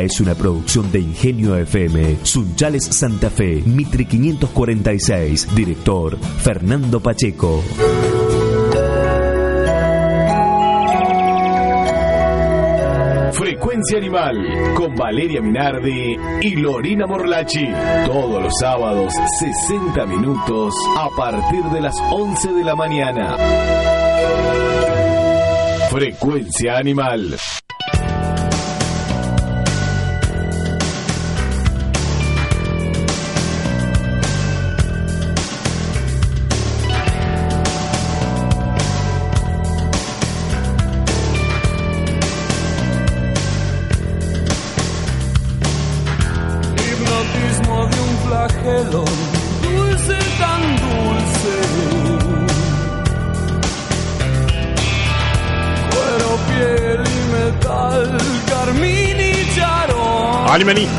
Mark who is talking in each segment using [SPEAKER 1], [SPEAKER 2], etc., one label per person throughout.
[SPEAKER 1] Es una producción de Ingenio FM, Sunchales Santa Fe, Mitre 546, director Fernando Pacheco.
[SPEAKER 2] Frecuencia Animal con Valeria Minardi y Lorina Morlachi. Todos los sábados, 60 minutos a partir de las 11 de la mañana. Frecuencia Animal.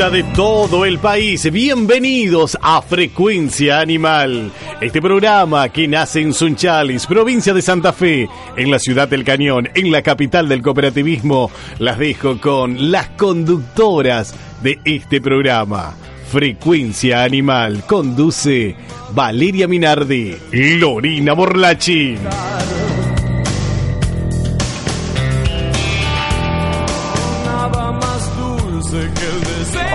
[SPEAKER 3] De
[SPEAKER 4] todo el país, bienvenidos a Frecuencia Animal. Este programa que nace en Sunchalis, provincia de Santa Fe, en la ciudad del Cañón, en la capital del cooperativismo, las dejo con las conductoras de este programa. Frecuencia Animal conduce Valeria Minardi, Lorina Borlachi.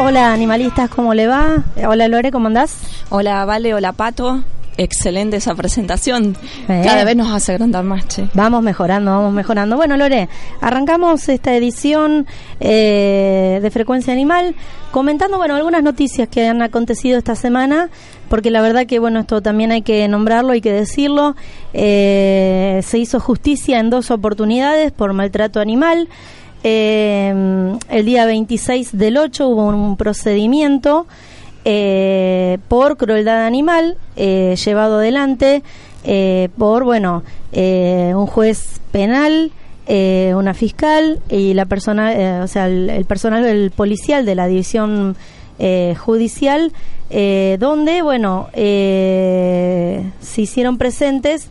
[SPEAKER 5] Hola animalistas, ¿cómo le va? Hola Lore, ¿cómo andás?
[SPEAKER 6] Hola Vale, hola Pato. Excelente esa presentación.
[SPEAKER 5] Eh.
[SPEAKER 6] Cada vez nos hace agrandar más, che.
[SPEAKER 5] Vamos mejorando, vamos mejorando. Bueno, Lore, arrancamos esta edición eh, de Frecuencia Animal comentando, bueno, algunas noticias que han acontecido esta semana, porque la verdad que, bueno, esto también hay que nombrarlo, hay que decirlo. Eh, se hizo justicia en dos oportunidades por maltrato animal. Eh, el día 26 del 8 hubo un procedimiento eh, por crueldad animal eh, llevado adelante eh, por bueno eh, un juez penal eh, una fiscal y la persona o sea el, personal el policial de la división judicial donde bueno se hicieron presentes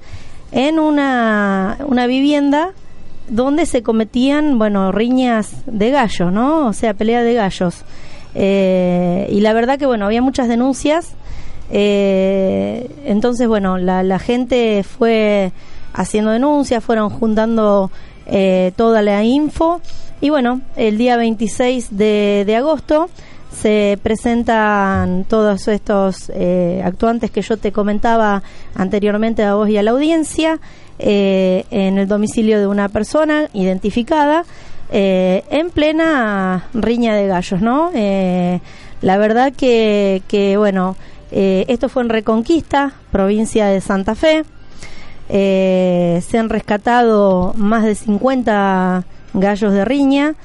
[SPEAKER 5] en una, una vivienda donde se cometían, bueno, riñas de gallos, ¿no? O sea, pelea de gallos. Eh, y la verdad que, bueno, había muchas denuncias. Eh, entonces, bueno, la, la gente fue haciendo denuncias, fueron juntando eh, toda la info. Y bueno, el día 26 de, de agosto se presentan todos estos eh, actuantes que yo te comentaba anteriormente a vos y a la audiencia eh, en el domicilio de una persona identificada eh, en plena riña de gallos, ¿no? Eh, la verdad que, que bueno, eh, esto fue en Reconquista, provincia de Santa Fe. Se han rescatado más de 50 gallos de riña.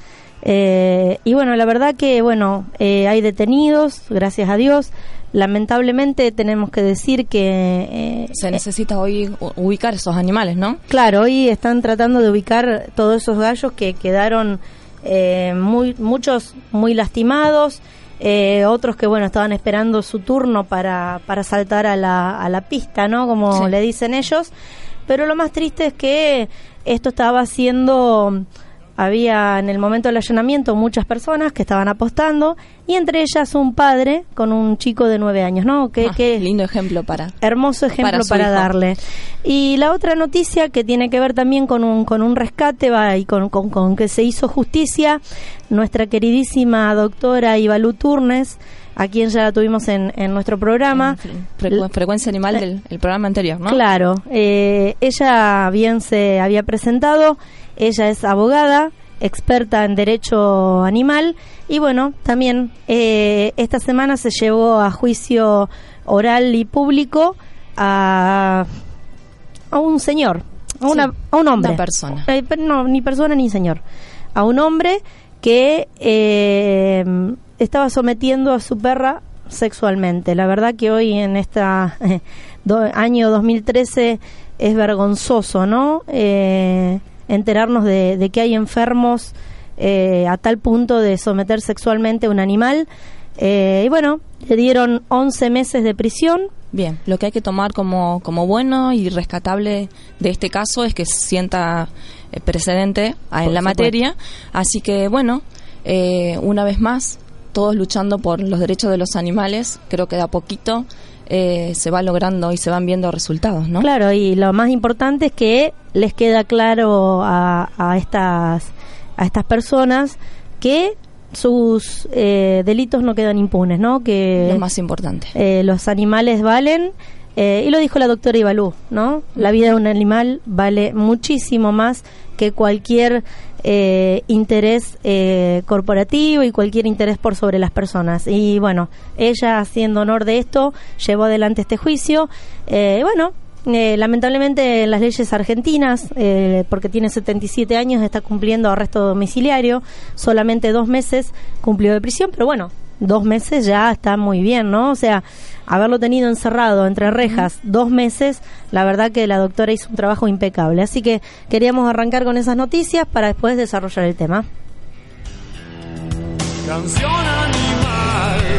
[SPEAKER 5] Eh, y bueno, la verdad que bueno, eh, hay detenidos, gracias a Dios. Lamentablemente tenemos que decir que eh,
[SPEAKER 6] Se necesita hoy ubicar esos animales, ¿no?
[SPEAKER 5] Claro, hoy están tratando de ubicar todos esos gallos que quedaron eh, muy, muchos muy lastimados, eh, otros que bueno estaban esperando su turno para, para saltar a la, a la pista, ¿no? Como
[SPEAKER 6] Sí.
[SPEAKER 5] le dicen ellos. Pero lo más triste es que esto estaba haciendo había en el momento del allanamiento muchas personas que estaban apostando y entre ellas un padre con un chico de nueve años, ¿no? Que,
[SPEAKER 6] Ah,
[SPEAKER 5] que
[SPEAKER 6] lindo ejemplo para.
[SPEAKER 5] hermoso ejemplo
[SPEAKER 6] Para
[SPEAKER 5] darle. Y la otra noticia que tiene que ver también con un, con un rescate va, y con, con, con que se hizo justicia, nuestra queridísima doctora Ivalú Turnes, a quien ya la tuvimos en, en nuestro programa.
[SPEAKER 6] Frecu- frecuencia animal del el programa anterior, ¿no?
[SPEAKER 5] Claro, eh, ella bien se había presentado, ella es abogada, experta en derecho animal y bueno, también eh, esta semana se llevó a juicio oral y público a, a un señor, a, una,
[SPEAKER 6] Sí,
[SPEAKER 5] a un hombre.
[SPEAKER 6] una persona.
[SPEAKER 5] Eh, no, ni persona ni señor. A un hombre que eh, estaba sometiendo a su perra sexualmente. La verdad que hoy en esta do- año 2013 es vergonzoso, ¿no? Eh, enterarnos de, de que hay enfermos eh, a tal punto de someter sexualmente a un animal. Eh, y bueno, le dieron 11 meses de prisión.
[SPEAKER 6] Bien, lo que hay que tomar como, como bueno y rescatable de este caso es que sienta eh, precedente en la
[SPEAKER 5] supuesto.
[SPEAKER 6] materia. Así que, bueno, eh, una vez más, todos luchando por los derechos de los animales, creo que de a poquito eh, se va logrando y se van viendo resultados, ¿no?
[SPEAKER 5] Claro, y lo más importante es que les queda claro a, a estas, a estas personas que sus eh, delitos no quedan impunes, ¿no? Que
[SPEAKER 6] Lo más importante.
[SPEAKER 5] eh, los animales valen, eh, y lo dijo la doctora Ibalú, ¿no? La vida de un animal vale muchísimo más que cualquier eh, interés eh, corporativo y cualquier interés por sobre las personas. Y bueno, ella haciendo honor de esto, llevó adelante este juicio. Eh, bueno, eh, lamentablemente las leyes argentinas, eh, porque tiene 77 años, está cumpliendo arresto domiciliario, solamente dos meses cumplió de prisión, pero bueno, dos meses ya está muy bien, ¿no? O sea, haberlo tenido encerrado entre rejas dos meses, la verdad que la doctora hizo un trabajo impecable. Así que queríamos arrancar con esas noticias para después desarrollar el tema.
[SPEAKER 3] Canción animal.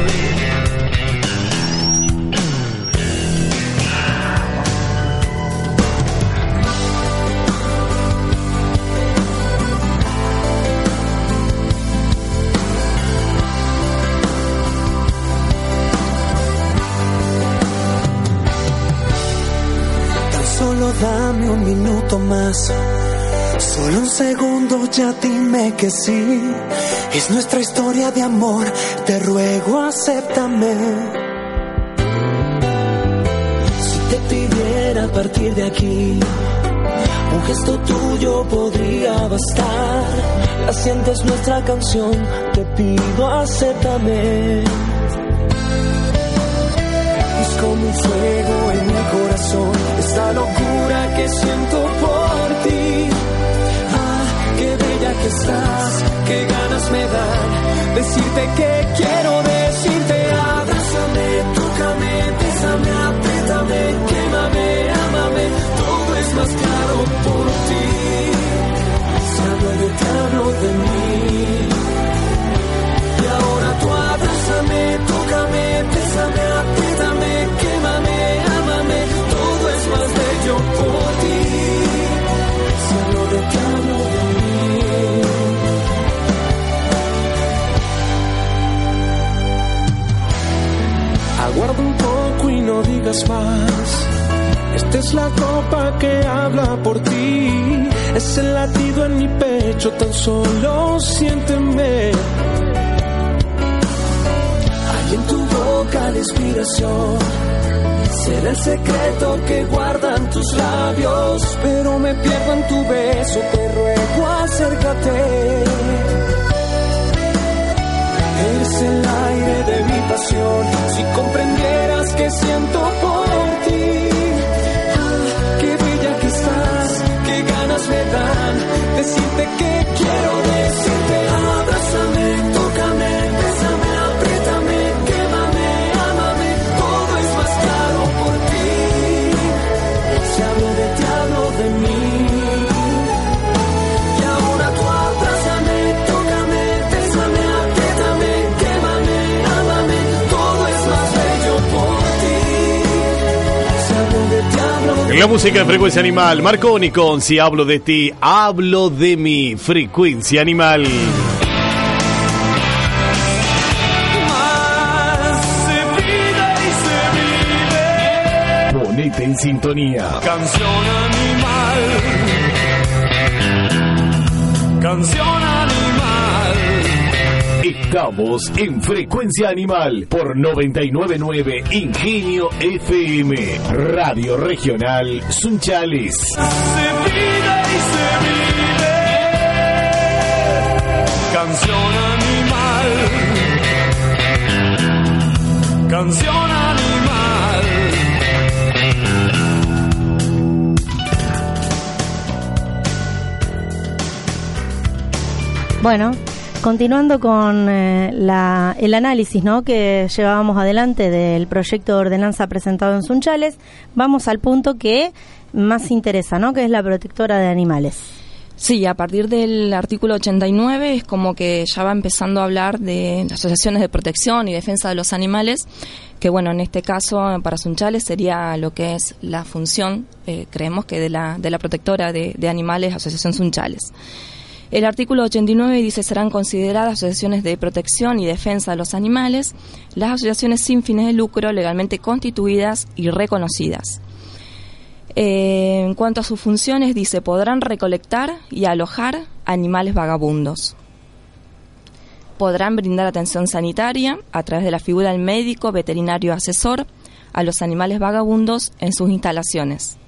[SPEAKER 7] Dame un minuto más. Solo un segundo, ya dime que sí. Es nuestra historia de amor, te ruego, acéptame. Si te pidiera partir de aquí, un gesto tuyo podría bastar. La sientes nuestra canción, te pido, acéptame. Es como un fuego en mi corazón, esta locura siento por ti. Ah, qué bella que estás, qué ganas me dan decirte que quiero decirte. Copa que habla por ti. Es el latido en mi pecho, tan solo siénteme. Hay en tu boca la inspiración. Será el secreto que guardan tus labios. Pero me pierdo en tu beso, te ruego acércate. Eres el aire de mi pasión. Si comprendieras Decirte que quiero decirte.
[SPEAKER 4] La música de Frecuencia Animal, Marconi con Si hablo de ti, hablo de mi Frecuencia Animal.
[SPEAKER 3] Más se vive y se vive.
[SPEAKER 2] Ponete en sintonía.
[SPEAKER 3] Canción animal. Canción animal.
[SPEAKER 2] Estamos en Frecuencia Animal por 999 Ingenio FM, Radio Regional Sunchales.
[SPEAKER 3] Se vive y se vive. Canción animal. Canción animal.
[SPEAKER 5] Bueno, continuando con eh, la- el análisis ¿no? que llevábamos adelante del proyecto de ordenanza presentado en Sunchales, vamos al punto que más interesa, ¿no? que es la protectora de animales.
[SPEAKER 6] Sí, a partir del artículo 89 es como que ya va empezando a hablar de asociaciones de protección y defensa de los animales, que bueno, en este caso para Sunchales sería lo que es la función, eh, creemos que de la, de la protectora de, de animales, Asociación Sunchales. El artículo 89 dice serán consideradas asociaciones de protección y defensa de los animales las asociaciones sin fines de lucro legalmente constituidas y reconocidas. Eh, en cuanto a sus funciones, dice podrán recolectar y alojar animales vagabundos. Podrán brindar atención sanitaria a través de la figura del médico veterinario asesor a los animales vagabundos en sus instalaciones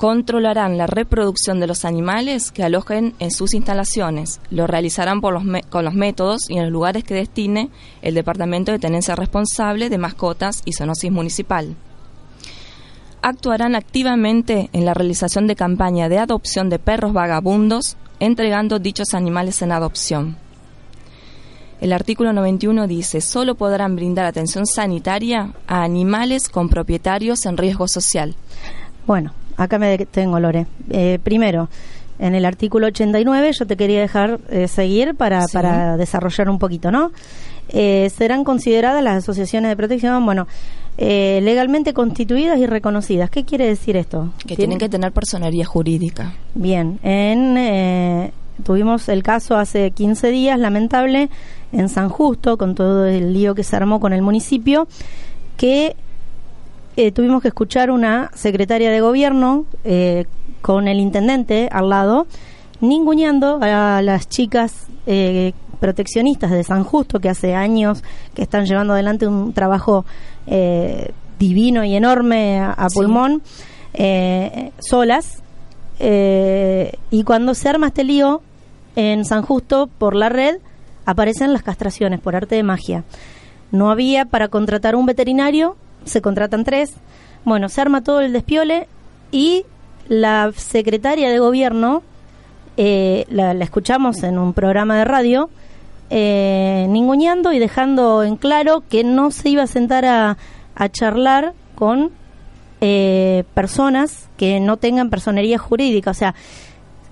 [SPEAKER 6] controlarán la reproducción de los animales que alojen en sus instalaciones. Lo realizarán con los métodos y en los lugares que destine el Departamento de Tenencia Responsable de Mascotas y Zoonosis Municipal. Actuarán activamente en la realización de campaña de adopción de perros vagabundos, entregando dichos animales en adopción. El artículo 91 dice, solo podrán brindar atención sanitaria a animales con propietarios en riesgo social.
[SPEAKER 5] Bueno, acá me detengo, Lore. Eh, primero, en el artículo 89 yo te quería dejar eh, seguir para, para desarrollar un poquito, ¿no? Eh, serán consideradas las asociaciones de protección, bueno, legalmente constituidas y reconocidas. ¿Qué quiere decir esto?
[SPEAKER 6] Que tienen que tener personería jurídica.
[SPEAKER 5] Bien, en, tuvimos el caso hace 15 días, lamentable, en San Justo, con todo el lío que se armó con el municipio, que eh, tuvimos que escuchar una secretaria de gobierno eh, con el intendente al lado, ninguneando a las chicas eh, proteccionistas de San Justo, que hace años que están llevando adelante un trabajo divino y enorme a, pulmón, solas. y cuando se arma este lío en San Justo por la red, aparecen las castraciones por arte de magia. No había para contratar un veterinario se contratan tres, bueno, se arma todo el despiole y la secretaria de gobierno, eh, la, escuchamos en un programa de radio, eh, ninguneando y dejando en claro que no se iba a sentar a, a charlar con eh, personas que no tengan personería jurídica, o sea,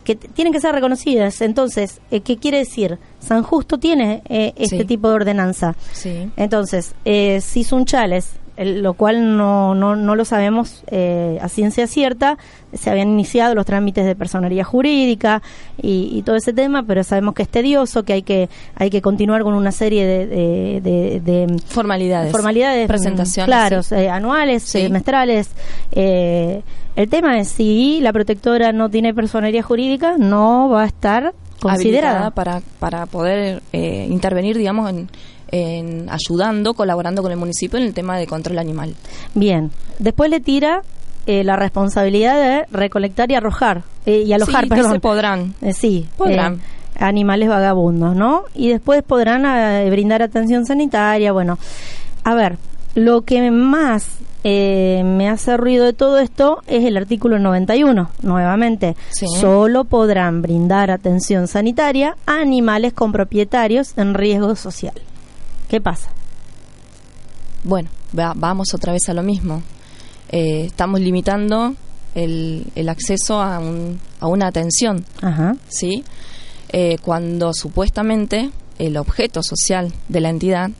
[SPEAKER 5] que tienen que ser reconocidas. Entonces, eh, ¿qué quiere decir? San Justo tiene este tipo de ordenanza.
[SPEAKER 6] Sí.
[SPEAKER 5] Entonces, si Sunchales lo cual no, no, no lo sabemos eh, a ciencia cierta. Se habían iniciado los trámites de personería jurídica y, todo ese tema, pero sabemos que es tedioso, que hay que hay que continuar con una serie de, de,
[SPEAKER 6] formalidades,
[SPEAKER 5] formalidades,
[SPEAKER 6] mm, presentaciones,
[SPEAKER 5] claros, eh, anuales, semestrales. Eh, el tema es si la protectora no tiene personería jurídica, no va a estar considerada
[SPEAKER 6] para para poder intervenir, digamos, en en ayudando, colaborando con el municipio en el tema de control animal.
[SPEAKER 5] Bien, después le tira eh, la responsabilidad de recolectar y arrojar eh, y alojar,
[SPEAKER 6] sí,
[SPEAKER 5] perdón.
[SPEAKER 6] se podrán.
[SPEAKER 5] Eh, sí,
[SPEAKER 6] podrán.
[SPEAKER 5] animales vagabundos, ¿no? Y después podrán brindar atención sanitaria, bueno. A ver, lo que más me hace ruido de todo esto es el artículo 91, nuevamente. Solo podrán brindar atención sanitaria a animales con propietarios en riesgo social. ¿Qué pasa?
[SPEAKER 6] Bueno, vamos otra vez a lo mismo. Eh, estamos limitando el, el acceso a, un, a, una atención,
[SPEAKER 5] Ajá.
[SPEAKER 6] ¿sí? Eh, cuando supuestamente el objeto social de la entidad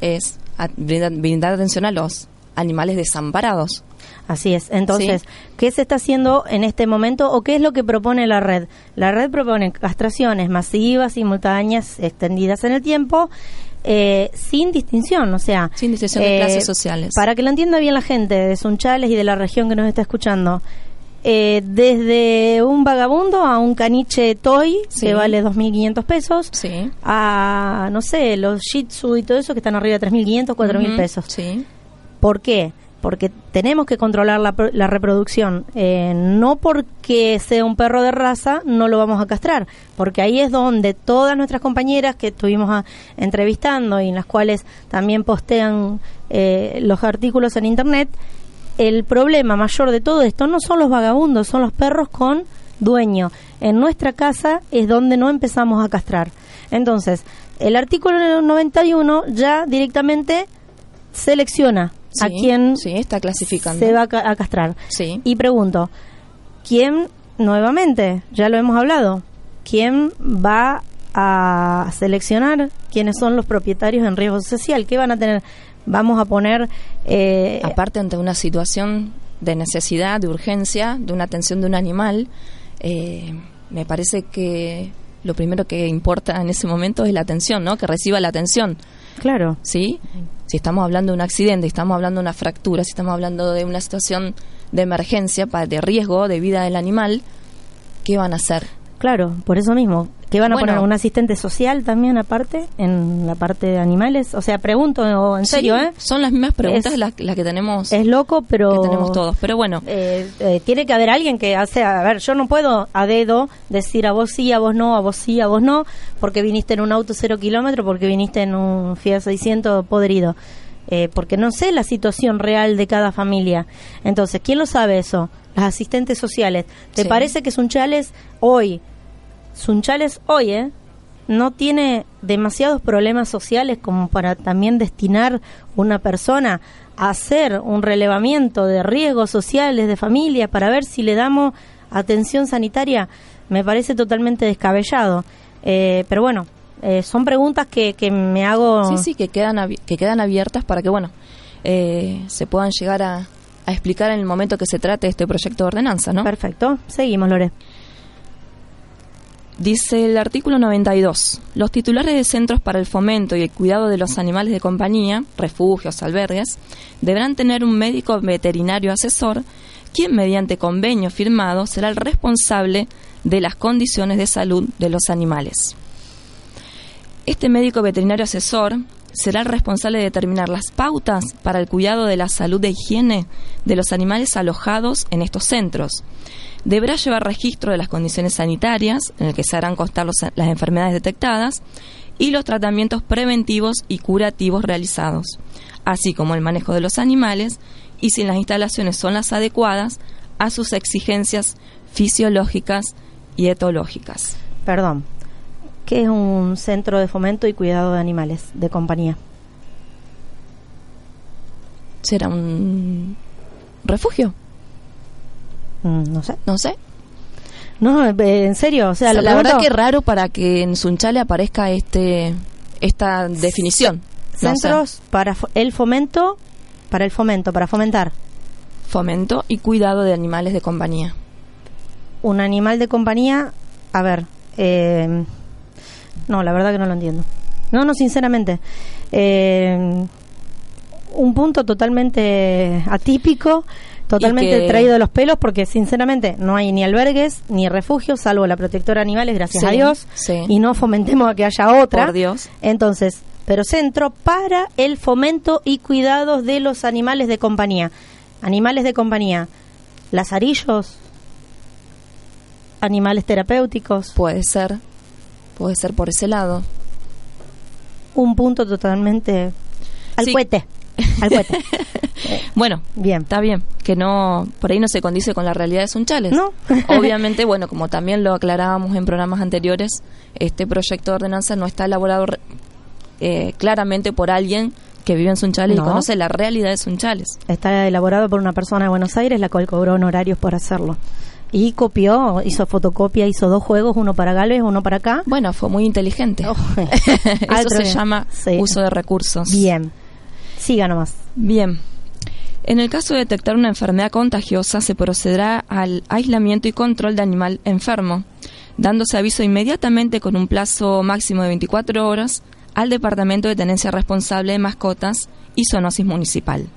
[SPEAKER 6] es brindar, atención a los animales desamparados.
[SPEAKER 5] Así es. Entonces, ¿qué se está haciendo en este momento o qué es lo que propone la red? La red propone castraciones masivas, simultáneas, extendidas en el tiempo eh, sin distinción, o sea...
[SPEAKER 6] Sin distinción de clases eh, sociales.
[SPEAKER 5] Para que lo entienda bien la gente de Sunchales y de la región que nos está escuchando, eh, desde un vagabundo a un caniche toy que vale 2.500 pesos,
[SPEAKER 6] sí.
[SPEAKER 5] a, no sé, los shih tzu y todo eso que están arriba de 3.500, 4.000 pesos.
[SPEAKER 6] Sí.
[SPEAKER 5] ¿Por qué? Porque tenemos que controlar la, reproducción. Eh, no porque sea un perro de raza, no lo vamos a castrar, porque ahí es donde todas nuestras compañeras que estuvimos ah, entrevistando y en las cuales también postean eh, los artículos en Internet, el problema mayor de todo esto no son los vagabundos, son los perros con dueño. En nuestra casa es donde no empezamos a castrar. Entonces, el artículo 91 ya directamente selecciona a quién
[SPEAKER 6] sí, está clasificando.
[SPEAKER 5] se va a, castrar.
[SPEAKER 6] Sí.
[SPEAKER 5] Y pregunto, ¿quién, nuevamente, ya lo hemos hablado, quién va a seleccionar quiénes son los propietarios en riesgo social? ¿Qué van a tener? Vamos a poner...
[SPEAKER 6] Eh, Aparte, ante una situación de necesidad, de urgencia, de una atención de un animal, eh, me parece que lo primero que importa en ese momento es la atención, ¿no? Que reciba la atención.
[SPEAKER 5] Claro.
[SPEAKER 6] ¿Sí? Si estamos hablando de un accidente, si estamos hablando de una fractura, si estamos hablando de una situación de emergencia, de riesgo de vida del animal, ¿qué van a hacer?
[SPEAKER 5] Claro, por eso mismo. ¿Que van a
[SPEAKER 6] Bueno.
[SPEAKER 5] poner un asistente social también aparte en la parte de animales? O sea, pregunto en serio,
[SPEAKER 6] Sí,
[SPEAKER 5] ¿eh?
[SPEAKER 6] Son las mismas preguntas
[SPEAKER 5] Es-
[SPEAKER 6] las, las que tenemos
[SPEAKER 5] Es loco, pero...
[SPEAKER 6] que tenemos todos. Pero bueno,
[SPEAKER 5] Eh, eh, tiene que haber alguien que hace, a ver, yo no puedo a dedo decir a vos sí, a vos no, a vos sí, a vos no, porque viniste en un auto cero kilómetro, porque viniste en un Fiat 600 podrido, Eh, porque no sé la situación real de cada familia. Entonces, ¿quién lo sabe eso? Las asistentes sociales. ¿Te
[SPEAKER 6] Sí.
[SPEAKER 5] parece que Sunchales hoy, Sunchales hoy, eh, no tiene demasiados problemas sociales como para también destinar una persona a hacer un relevamiento de riesgos sociales de familia para ver si le damos atención sanitaria, me parece totalmente descabellado. Eh, pero bueno, eh, son preguntas que, que me hago.
[SPEAKER 6] sí, sí, que quedan, que quedan abiertas para que, bueno, eh, se puedan llegar a, a explicar en el momento que se trate este proyecto de ordenanza, ¿no?
[SPEAKER 5] Perfecto, seguimos, Lore.
[SPEAKER 6] Dice el artículo 92. Los titulares de centros para el fomento y el cuidado de los animales de compañía, refugios, albergues, deberán tener un médico veterinario asesor, quien mediante convenio firmado será el responsable de las condiciones de salud de los animales. Este médico veterinario asesor será el responsable de determinar las pautas para el cuidado de la salud e higiene de los animales alojados en estos centros. Deberá llevar registro de las condiciones sanitarias, en el que se harán constar los- las enfermedades detectadas y los tratamientos preventivos y curativos realizados, así como el manejo de los animales y si las instalaciones son las adecuadas a sus exigencias fisiológicas y etológicas.
[SPEAKER 5] Perdón. ¿Qué es un centro de fomento y cuidado de animales de compañía?
[SPEAKER 6] ¿Será un refugio?
[SPEAKER 5] Mm, no sé.
[SPEAKER 6] No sé.
[SPEAKER 5] No, eh, en serio, o sea,
[SPEAKER 6] la verdad que es raro para que en Sunchale aparezca este esta definición. No sé.
[SPEAKER 5] centros para el fomento, para el fomento, para fomentar
[SPEAKER 6] Fomento y cuidado de animales de compañía.
[SPEAKER 5] un animal de compañía. A ver, eh, no, la verdad que no lo entiendo. No, no, sinceramente. Eh, un punto totalmente atípico, totalmente
[SPEAKER 6] que-
[SPEAKER 5] traído de los pelos, porque sinceramente no hay ni albergues ni refugios, salvo la protectora de animales, gracias
[SPEAKER 6] Sí,
[SPEAKER 5] a Dios,
[SPEAKER 6] sí.
[SPEAKER 5] y no fomentemos a que haya otra.
[SPEAKER 6] Por Dios.
[SPEAKER 5] Entonces, pero centro para el fomento y cuidados de los animales de compañía. Animales de compañía, lazarillos, animales terapéuticos,
[SPEAKER 6] Puede ser. Puede ser por ese lado.
[SPEAKER 5] un punto totalmente al
[SPEAKER 6] Sí.
[SPEAKER 5] cohete. Al cohete.
[SPEAKER 6] Bueno,
[SPEAKER 5] Bien.
[SPEAKER 6] está bien, que no, por ahí no se condice con la realidad de Sunchales.
[SPEAKER 5] No.
[SPEAKER 6] Obviamente, bueno, como también lo aclarábamos en programas anteriores, este proyecto de ordenanza no está elaborado eh, claramente por alguien que vive en Sunchales
[SPEAKER 5] No.
[SPEAKER 6] y conoce la realidad de Sunchales.
[SPEAKER 5] Está elaborado por una persona de Buenos Aires, la cual cobró honorarios por hacerlo. Y copió, hizo fotocopia, hizo dos juegos, uno para Galvez, uno para acá.
[SPEAKER 6] Bueno, fue muy inteligente.
[SPEAKER 5] Oh,
[SPEAKER 6] Eso se
[SPEAKER 5] bien.
[SPEAKER 6] llama
[SPEAKER 5] Sí.
[SPEAKER 6] uso de recursos.
[SPEAKER 5] Bien. Siga nomás.
[SPEAKER 6] Bien. En el caso de detectar una enfermedad contagiosa, se procederá al aislamiento y control de animal enfermo, dándose aviso inmediatamente con un plazo máximo de 24 horas al Departamento de Tenencia Responsable de Mascotas y Zoonosis Municipal.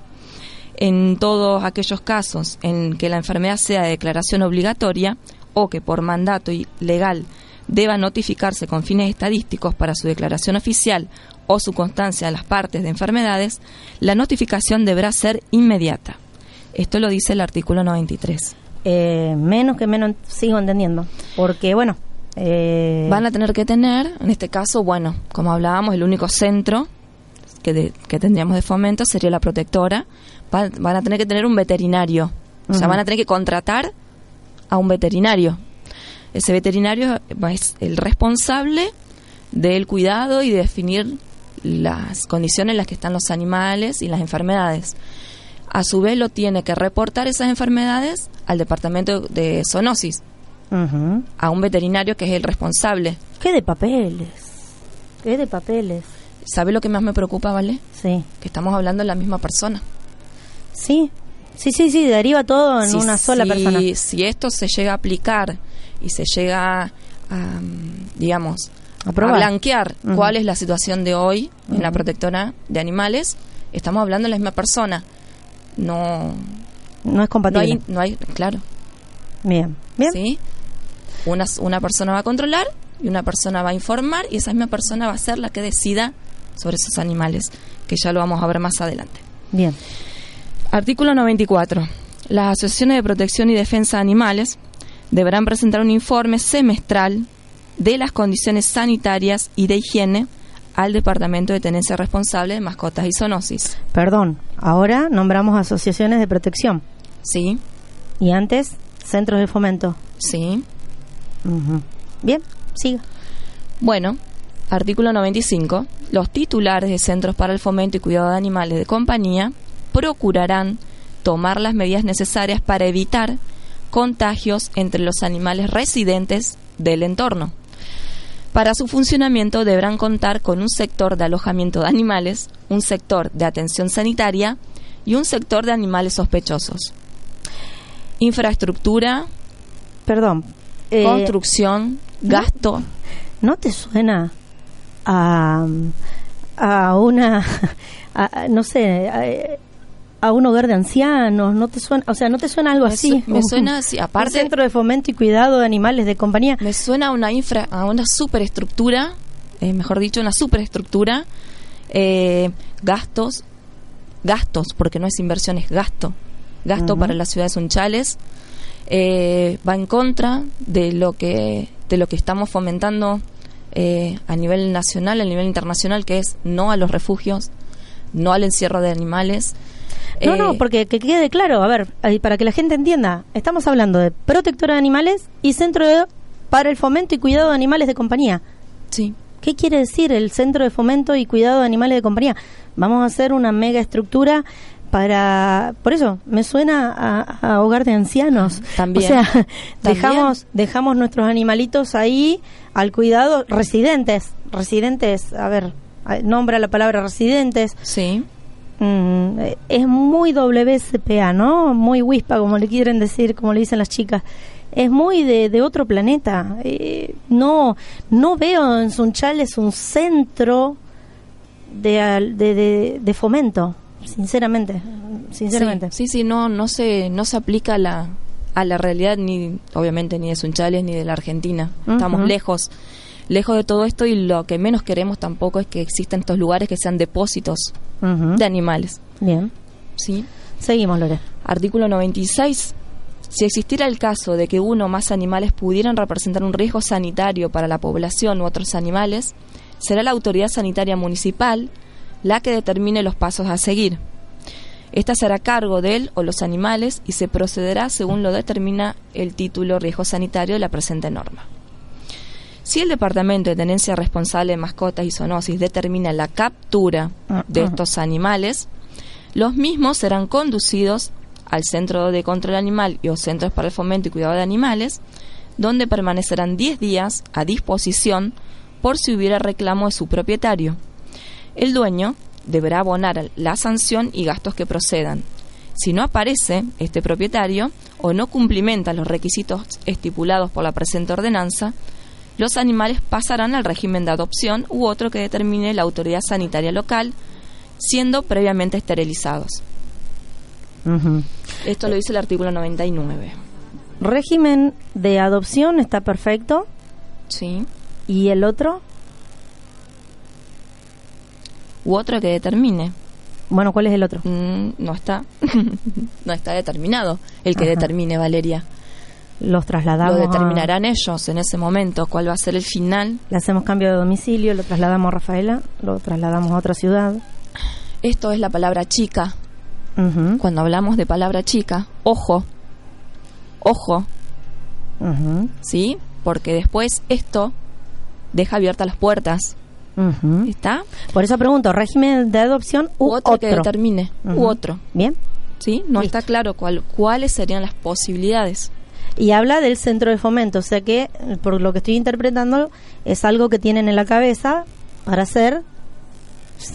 [SPEAKER 6] En todos aquellos casos en que la enfermedad sea de declaración obligatoria o que por mandato legal deba notificarse con fines estadísticos para su declaración oficial o su constancia a las partes de enfermedades, la notificación deberá ser inmediata. Esto lo dice el artículo 93.
[SPEAKER 5] Eh, menos que menos sigo entendiendo. Porque, bueno. eh,
[SPEAKER 6] Van a tener que tener, en este caso, bueno, como hablábamos, el único centro que, de- que tendríamos de fomento sería la protectora. Va- van a tener que tener un veterinario. O sea, van a tener que contratar a un veterinario. Ese veterinario es el responsable del cuidado y de definir las condiciones en las que están los animales y las enfermedades. A su vez lo tiene que reportar esas enfermedades al departamento de zoonosis, a un veterinario que es el responsable.
[SPEAKER 5] ¿Qué de papeles? ¿Qué de papeles?
[SPEAKER 6] ¿Sabe lo que más me preocupa, Vale?
[SPEAKER 5] Sí.
[SPEAKER 6] Que estamos hablando de la misma persona.
[SPEAKER 5] Sí. Sí, sí, sí, deriva todo en una sola persona.
[SPEAKER 6] Si esto se llega a aplicar y se llega a, mm, digamos,
[SPEAKER 5] A
[SPEAKER 6] blanquear cuál es la situación de hoy en la protectora de animales, estamos hablando de la misma persona. No,
[SPEAKER 5] No es
[SPEAKER 6] no
[SPEAKER 5] compatible.
[SPEAKER 6] hay, no hay, claro,
[SPEAKER 5] Bien. Bien.
[SPEAKER 6] ¿sí? Una, una persona va a controlar y una persona va a informar y esa misma persona va a ser la que decida sobre esos animales, que ya lo vamos a ver más adelante.
[SPEAKER 5] Bien.
[SPEAKER 6] Artículo 94. Las asociaciones de protección y defensa de animales deberán presentar un informe semestral de las condiciones sanitarias y de higiene al Departamento de Tenencia Responsable de Mascotas y Zoonosis.
[SPEAKER 5] Perdón. Ahora nombramos asociaciones de protección.
[SPEAKER 6] ¿Sí?
[SPEAKER 5] Y antes, centros de fomento.
[SPEAKER 6] ¿Sí?
[SPEAKER 5] Bien. Siga.
[SPEAKER 6] Bueno, artículo 95. Los titulares de centros para el fomento y cuidado de animales de compañía procurarán tomar las medidas necesarias para evitar contagios entre los animales residentes del entorno. Para su funcionamiento deberán contar con un sector de alojamiento de animales, un sector de atención sanitaria y un sector de animales sospechosos. Infraestructura,
[SPEAKER 5] Perdón. Eh,
[SPEAKER 6] construcción, gasto.
[SPEAKER 5] ¿No te suena a, a una, a- no sé, a, a un hogar de ancianos? ¿No te suena, o sea, no te suena algo
[SPEAKER 6] Me
[SPEAKER 5] así?
[SPEAKER 6] su- me suena así,
[SPEAKER 5] Un
[SPEAKER 6] aparte-
[SPEAKER 5] centro de fomento y cuidado de animales de compañía.
[SPEAKER 6] Me suena a una infra, a una superestructura, eh, mejor dicho, una superestructura, eh, gastos, gastos, porque no es inversión, es gasto, gasto para las ciudades unchales, eh, va en contra de lo que de lo que estamos fomentando eh, a nivel nacional, a nivel internacional, que es no a los refugios, no al encierro de animales.
[SPEAKER 5] No,
[SPEAKER 6] Eh,
[SPEAKER 5] no, porque que quede claro, a ver, para que la gente entienda, estamos hablando de protectora de animales y centro de- para el fomento y cuidado de animales de compañía.
[SPEAKER 6] sí,
[SPEAKER 5] ¿Qué quiere decir el Centro de Fomento y Cuidado de Animales de Compañía? Vamos a hacer una mega estructura para... Por eso, me suena a, a hogar de ancianos.
[SPEAKER 6] También.
[SPEAKER 5] O sea,
[SPEAKER 6] También.
[SPEAKER 5] dejamos, dejamos nuestros animalitos ahí al cuidado, residentes, residentes, a ver, nombra la palabra residentes.
[SPEAKER 6] sí,
[SPEAKER 5] Mm, es muy WCPA, ¿no? Muy WISPA, como le quieren decir, como le dicen las chicas. Es muy de, de otro planeta. Eh, no, no veo en Sunchales un centro de, de, de, de fomento, sinceramente. Sinceramente.
[SPEAKER 6] Sí, sí, sí, no, no se, no se aplica a la, a la realidad ni, obviamente, ni de Sunchales ni de la Argentina. Estamos lejos, lejos de todo esto y lo que menos queremos tampoco es que existan estos lugares que sean depósitos de animales.
[SPEAKER 5] Bien.
[SPEAKER 6] ¿sí?
[SPEAKER 5] Seguimos, Lore.
[SPEAKER 6] Artículo 96. Si existiera el caso de que uno o más animales pudieran representar un riesgo sanitario para la población u otros animales, será la autoridad sanitaria municipal la que determine los pasos a seguir. Esta será a cargo de él o los animales y se procederá según lo determina el título riesgo sanitario de la presente norma. Si el Departamento de Tenencia Responsable de Mascotas y Zoonosis determina la captura de
[SPEAKER 5] Ah, ah.
[SPEAKER 6] estos animales, los mismos serán conducidos al Centro de Control Animal y o Centros para el Fomento y Cuidado de Animales, donde permanecerán 10 días a disposición por si hubiera reclamo de su propietario. El dueño deberá abonar la sanción y gastos que procedan. Si no aparece este propietario o no cumplimenta los requisitos estipulados por la presente ordenanza, los animales pasarán al régimen de adopción u otro que determine la autoridad sanitaria local, siendo previamente esterilizados. Esto lo dice el artículo 99.
[SPEAKER 5] Régimen de adopción está perfecto.
[SPEAKER 6] ¿Sí?
[SPEAKER 5] ¿Y el otro?
[SPEAKER 6] U otro que determine.
[SPEAKER 5] Bueno, ¿cuál es el otro?
[SPEAKER 6] Mm, no está. no está determinado el que
[SPEAKER 5] Ajá.
[SPEAKER 6] determine Valeria.
[SPEAKER 5] Los trasladamos.
[SPEAKER 6] Lo
[SPEAKER 5] a-
[SPEAKER 6] determinarán ellos en ese momento, cuál va a ser el final.
[SPEAKER 5] Le hacemos cambio de domicilio, lo trasladamos a Rafaela, lo trasladamos a otra ciudad.
[SPEAKER 6] Esto es la palabra chica. Cuando hablamos de palabra chica, ojo, ojo, ¿sí? Porque después esto deja abiertas las puertas. ¿Está?
[SPEAKER 5] Por eso pregunto, régimen de adopción u,
[SPEAKER 6] U otro, que determine. U otro.
[SPEAKER 5] Bien.
[SPEAKER 6] ¿Sí? No
[SPEAKER 5] Listo.
[SPEAKER 6] está claro cuál, cuáles serían las posibilidades.
[SPEAKER 5] Y habla del centro de fomento, o sea que, por lo que estoy interpretando, es algo que tienen en la cabeza para ser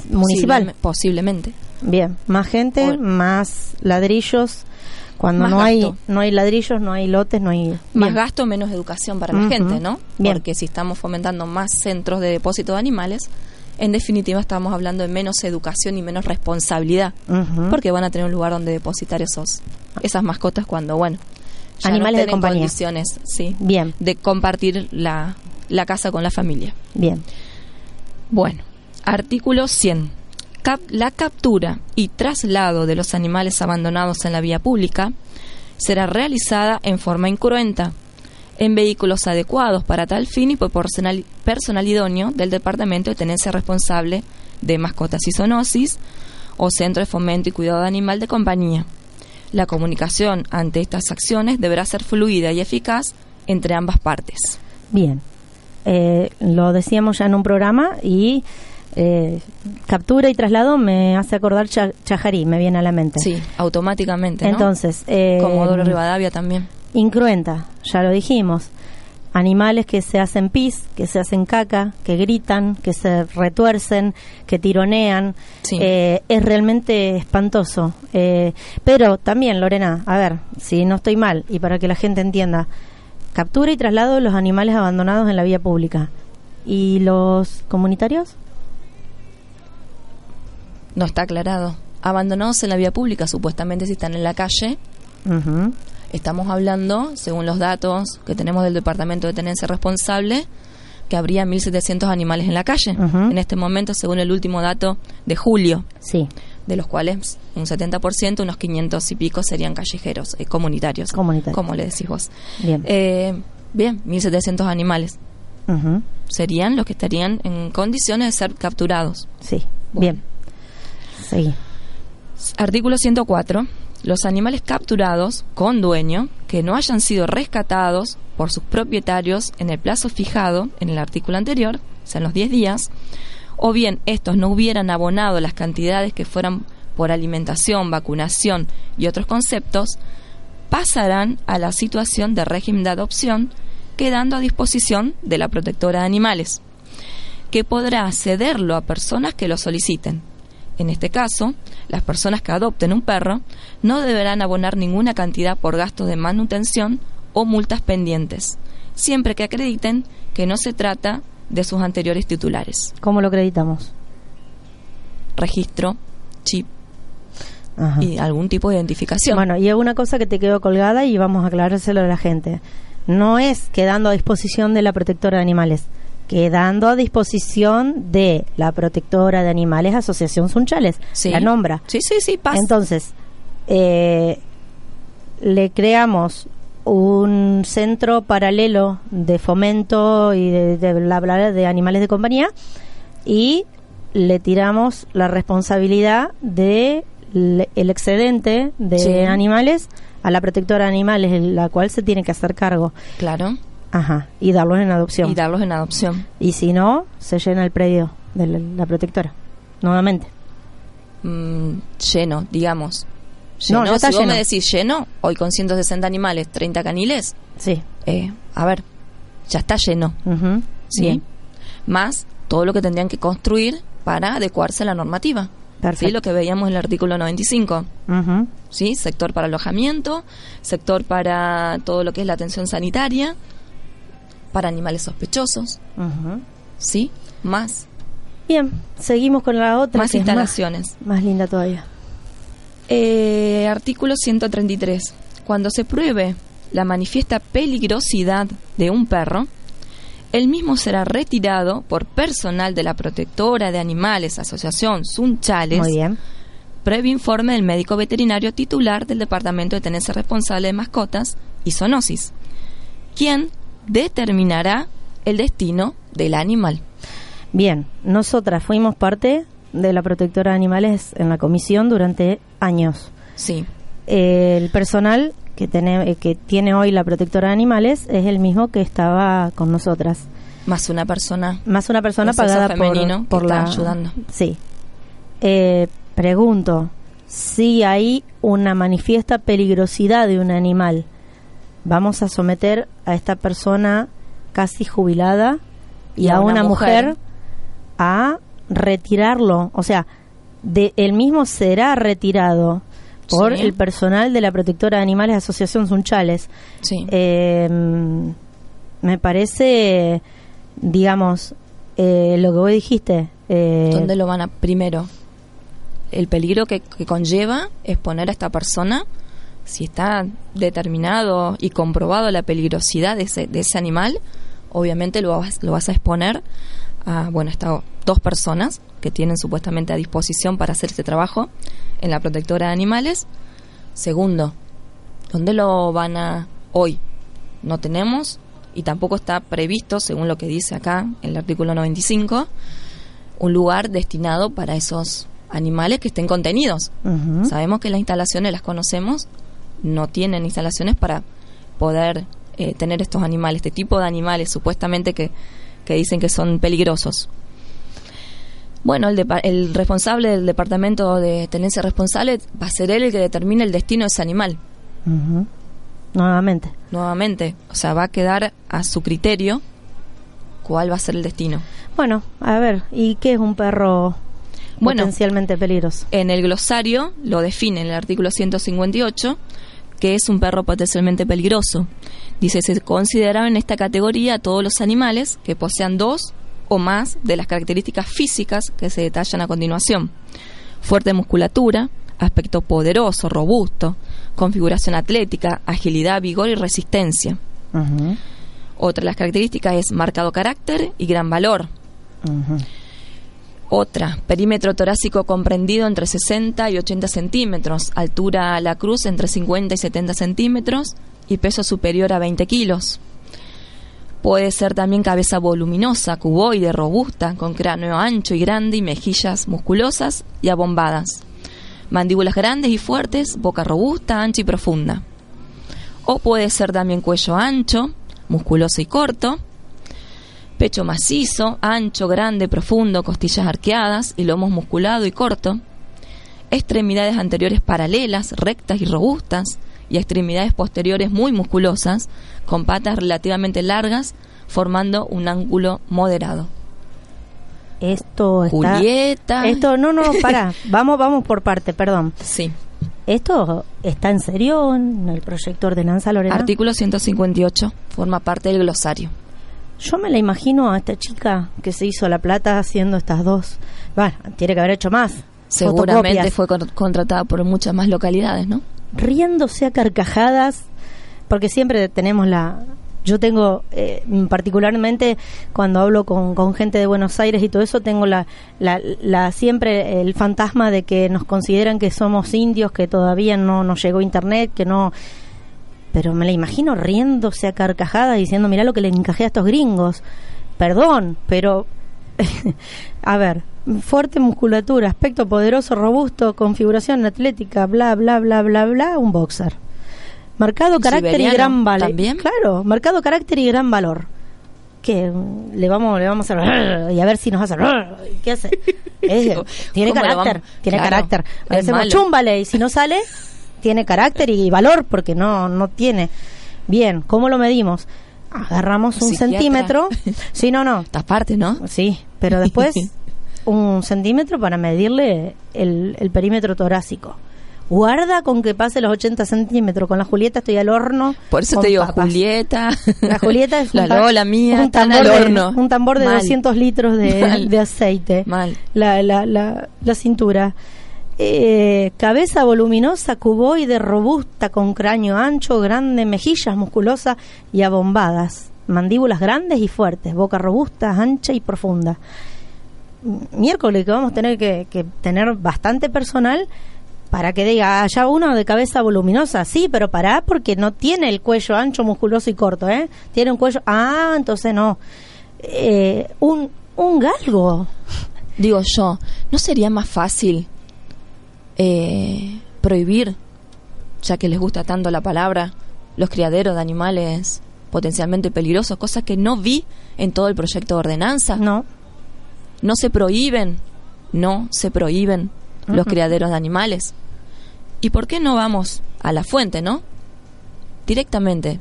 [SPEAKER 5] municipal.
[SPEAKER 6] Posible- Posiblemente.
[SPEAKER 5] Bien, más gente,
[SPEAKER 6] O-
[SPEAKER 5] más ladrillos Cuando
[SPEAKER 6] Más
[SPEAKER 5] no hay no hay ladrillos, no hay lotes, no hay
[SPEAKER 6] Más
[SPEAKER 5] Bien.
[SPEAKER 6] gasto, menos educación para la gente, ¿no?
[SPEAKER 5] Bien.
[SPEAKER 6] Porque si estamos fomentando más centros de depósito de animales, en definitiva estamos hablando de menos educación y menos responsabilidad. Porque van a tener un lugar donde depositar esos esas mascotas cuando, bueno, ya
[SPEAKER 5] Animales
[SPEAKER 6] no
[SPEAKER 5] de compañía.
[SPEAKER 6] condiciones, sí,
[SPEAKER 5] Bien,
[SPEAKER 6] de compartir la, la casa con la familia.
[SPEAKER 5] bien.
[SPEAKER 6] Bueno, artículo 100. Cap- la captura y traslado de los animales abandonados en la vía pública será realizada en forma incruenta, en vehículos adecuados para tal fin y por personal, personal idóneo del Departamento de Tenencia Responsable de Mascotas y Zoonosis o Centro de Fomento y Cuidado Animal de Compañía. La comunicación ante estas acciones deberá ser fluida y eficaz entre ambas partes.
[SPEAKER 5] Bien. Eh, lo decíamos ya en un programa y eh, captura y traslado me hace acordar Cha- Chajarí, me viene a la mente.
[SPEAKER 6] Sí, automáticamente. ¿no?
[SPEAKER 5] Entonces, eh,
[SPEAKER 6] Comodoro Rivadavia también.
[SPEAKER 5] incruenta, ya lo dijimos. Animales que se hacen pis, que se hacen caca, que gritan, que se retuercen, que tironean.
[SPEAKER 6] Sí.
[SPEAKER 5] Eh, es realmente espantoso. Eh, pero también, Lorena, a ver, si no estoy mal y para que la gente entienda, captura y traslado de los animales abandonados en la vía pública. ¿Y los comunitarios?
[SPEAKER 6] No está aclarado. Abandonados en la vía pública, supuestamente si están en la calle.
[SPEAKER 5] Ujú.
[SPEAKER 6] Estamos hablando, según los datos que tenemos del Departamento de Tenencia Responsable, que habría 1.700 animales en la calle. En este momento, según el último dato de julio,
[SPEAKER 5] Sí,
[SPEAKER 6] de los cuales un 70%, unos 500 y pico serían callejeros, eh, comunitarios.
[SPEAKER 5] Comunitarios.
[SPEAKER 6] Como le decís vos.
[SPEAKER 5] bien.
[SPEAKER 6] Eh, bien, 1.700 animales serían los que estarían en condiciones de ser capturados.
[SPEAKER 5] Sí,
[SPEAKER 6] Bueno.
[SPEAKER 5] bien. Sí.
[SPEAKER 6] Artículo 104. Los animales capturados con dueño que no hayan sido rescatados por sus propietarios en el plazo fijado en el artículo anterior, o sea, en los 10 días, o bien estos no hubieran abonado las cantidades que fueran por alimentación, vacunación y otros conceptos, pasarán a la situación de régimen de adopción, quedando a disposición de la protectora de animales, que podrá cederlo a personas que lo soliciten. En este caso, las personas que adopten un perro no deberán abonar ninguna cantidad por gastos de manutención o multas pendientes, siempre que acrediten que no se trata de sus anteriores titulares.
[SPEAKER 5] ¿Cómo lo acreditamos?
[SPEAKER 6] Registro, chip
[SPEAKER 5] Ajá.
[SPEAKER 6] y algún tipo de identificación.
[SPEAKER 5] Bueno, y alguna cosa que te quedó colgada y vamos a aclarárselo a la gente. No es quedando a disposición de la protectora de animales, quedando a disposición de la protectora de animales Asociación Sunchales.
[SPEAKER 6] Sí.
[SPEAKER 5] La nombra.
[SPEAKER 6] Sí, sí, sí, pasa.
[SPEAKER 5] Entonces, eh, le creamos un centro paralelo de fomento y de, de bla, de animales de compañía y le tiramos la responsabilidad de le- el excedente de
[SPEAKER 6] Sí.
[SPEAKER 5] animales a la protectora de animales, la cual se tiene que hacer cargo.
[SPEAKER 6] claro,
[SPEAKER 5] Ajá, y darlos en adopción.
[SPEAKER 6] y darlos en adopción.
[SPEAKER 5] Y si no, se llena el predio de la, la protectora. Nuevamente.
[SPEAKER 6] Mm, lleno, digamos.
[SPEAKER 5] No,
[SPEAKER 6] Lleno,
[SPEAKER 5] ya está
[SPEAKER 6] si vos
[SPEAKER 5] lleno.
[SPEAKER 6] me decís lleno, hoy con 160 animales, 30 caniles,
[SPEAKER 5] Sí.
[SPEAKER 6] eh, a ver, ya está lleno. ¿sí?
[SPEAKER 5] Bien.
[SPEAKER 6] Más todo lo que tendrían que construir para adecuarse a la normativa. ¿sí?
[SPEAKER 5] Perfecto.
[SPEAKER 6] Lo que veíamos en el artículo 95.
[SPEAKER 5] Ujú.
[SPEAKER 6] ¿sí? Sector para alojamiento, sector para todo lo que es la atención sanitaria, para animales sospechosos. ¿sí? Más,
[SPEAKER 5] Bien, seguimos con la otra.
[SPEAKER 6] más
[SPEAKER 5] que es
[SPEAKER 6] instalaciones.
[SPEAKER 5] Más, más linda todavía.
[SPEAKER 6] Eh, artículo 133. Cuando se pruebe la manifiesta peligrosidad de un perro, el mismo será retirado por personal de la protectora de animales Asociación Sunchales,
[SPEAKER 5] Muy bien.
[SPEAKER 6] previo informe del médico veterinario titular del Departamento de Tenencia Responsable de Mascotas y Zoonosis, quien determinará el destino del animal.
[SPEAKER 5] Bien, nosotras fuimos parte de la protectora de animales en la comisión durante años.
[SPEAKER 6] Sí,
[SPEAKER 5] El personal que tiene, eh, que tiene hoy la protectora de animales es el mismo que estaba con nosotras.
[SPEAKER 6] más una persona.
[SPEAKER 5] Más una persona pagada por,
[SPEAKER 6] femenino que
[SPEAKER 5] por
[SPEAKER 6] está
[SPEAKER 5] la
[SPEAKER 6] ayudando.
[SPEAKER 5] Sí. Eh, pregunto, si hay una manifiesta peligrosidad de un animal, ¿vamos a someter a esta persona casi jubilada y, a, una, mujer. a retirarlo? O sea, de, el mismo será retirado por
[SPEAKER 6] Sí.
[SPEAKER 5] el personal de la protectora de animales Asociación Sunchales.
[SPEAKER 6] Sí.
[SPEAKER 5] Eh, me parece, digamos, eh, lo que vos dijiste. eh,
[SPEAKER 6] ¿Dónde lo van a primero? El peligro que, que conlleva exponer a esta persona, si está determinado y comprobado la peligrosidad de ese, de ese animal, obviamente lo vas, lo vas a exponer a, bueno, estas dos personas que tienen supuestamente a disposición para hacer este trabajo en la protectora de animales. Segundo, ¿dónde lo van a hoy? No tenemos y tampoco está previsto, según lo que dice acá en el artículo 95, un lugar destinado para esos animales que estén contenidos. Sabemos que las instalaciones las conocemos, no tienen instalaciones para poder eh, tener estos animales, este tipo de animales supuestamente que, que dicen que son peligrosos. Bueno, el, el responsable del departamento de tenencia responsable va a ser él el que determine el destino de ese animal.
[SPEAKER 5] Nuevamente.
[SPEAKER 6] Nuevamente, o sea, va a quedar a su criterio cuál va a ser el destino.
[SPEAKER 5] Bueno, a ver, ¿y qué es un perro
[SPEAKER 6] Bueno.
[SPEAKER 5] potencialmente peligroso?
[SPEAKER 6] En el glosario lo define en el artículo 158 que es un perro potencialmente peligroso. Dice, se consideraron en esta categoría a todos los animales que posean dos o más de las características físicas que se detallan a continuación. Fuerte musculatura, aspecto poderoso, robusto, configuración atlética, agilidad, vigor y resistencia. Otra de las características es marcado carácter y gran valor. Otra, perímetro torácico comprendido entre 60 y 80 centímetros, altura a la cruz entre 50 y 70 centímetros y peso superior a 20 kilos. Puede ser también cabeza voluminosa, cuboide, robusta, con cráneo ancho y grande y mejillas musculosas y abombadas. Mandíbulas grandes y fuertes, boca robusta, ancha y profunda. O puede ser también cuello ancho, musculoso y corto, pecho macizo, ancho, grande, profundo, costillas arqueadas y lomos musculado y corto, extremidades anteriores paralelas, rectas y robustas, y extremidades posteriores muy musculosas, con patas relativamente largas, formando un ángulo moderado.
[SPEAKER 5] Esto está...
[SPEAKER 6] Julieta.
[SPEAKER 5] Esto, no, no, para, vamos, vamos por parte, perdón.
[SPEAKER 6] Sí.
[SPEAKER 5] ¿Esto está en serio en el proyecto Ordenanza Lorena?
[SPEAKER 6] Artículo 158. Forma parte del glosario.
[SPEAKER 5] Yo me la imagino a esta chica que se hizo la plata haciendo estas dos. Bueno, tiene que haber hecho más.
[SPEAKER 6] Seguramente fue con- contratada por muchas más localidades, ¿no?
[SPEAKER 5] riéndose a carcajadas, porque siempre tenemos la... Yo tengo, eh, particularmente cuando hablo con, con gente de Buenos Aires y todo eso, tengo la, la, la- siempre el fantasma de que nos consideran que somos indios, que todavía no nos llegó internet, que no... Pero me la imagino riéndose a carcajadas diciendo, mira lo que le encajé a estos gringos. Perdón, pero... a ver, fuerte musculatura, aspecto poderoso, robusto, configuración atlética, bla, bla, bla, bla, bla, un boxer. Marcado
[SPEAKER 6] ¿Un
[SPEAKER 5] carácter y gran valor.
[SPEAKER 6] también?
[SPEAKER 5] Claro, marcado carácter y gran valor. ¿Qué? Le vamos, le vamos a hacer y a ver si nos hace. ¿Qué hace? Es- tiene
[SPEAKER 6] ¿Cómo lo
[SPEAKER 5] carácter, tiene
[SPEAKER 6] Claro,
[SPEAKER 5] carácter. hacemos chúmbale y si no sale, tiene carácter y valor porque no, no tiene. Bien, ¿cómo lo medimos? Agarramos un
[SPEAKER 6] Psiquiatra.
[SPEAKER 5] centímetro. Sí, no, no.
[SPEAKER 6] Esta parte, ¿no?
[SPEAKER 5] Sí, pero después un centímetro para medirle el, el perímetro torácico. Guarda con que pase los 80 centímetros. Con la Julieta estoy al horno.
[SPEAKER 6] Por eso te digo,
[SPEAKER 5] papas.
[SPEAKER 6] Julieta.
[SPEAKER 5] La Julieta es
[SPEAKER 6] la Lola mía,
[SPEAKER 5] un tambor,
[SPEAKER 6] al
[SPEAKER 5] de,
[SPEAKER 6] horno.
[SPEAKER 5] un tambor de
[SPEAKER 6] Mal.
[SPEAKER 5] 200 litros de, de aceite.
[SPEAKER 6] Mal.
[SPEAKER 5] La, la, la, la cintura. Eh, cabeza voluminosa, cuboide, robusta, con cráneo ancho, grande, mejillas musculosas y abombadas. Mandíbulas grandes y fuertes, boca robusta, ancha y profunda. Miércoles que vamos a tener que, tener bastante personal para que diga, ah, ya uno de cabeza voluminosa, sí, pero pará porque no tiene el cuello ancho, musculoso y corto, ¿eh? Tiene un cuello, ah, entonces no. Eh, un, un galgo.
[SPEAKER 6] Digo yo, ¿no sería más fácil eh, prohibir, ya que les gusta tanto la palabra, los criaderos de animales potencialmente peligrosos, cosa que no vi en todo el proyecto de ordenanza?
[SPEAKER 5] No.
[SPEAKER 6] No se prohíben, no se prohíben los criaderos de animales. ¿Y por qué no vamos a la fuente, no? Directamente.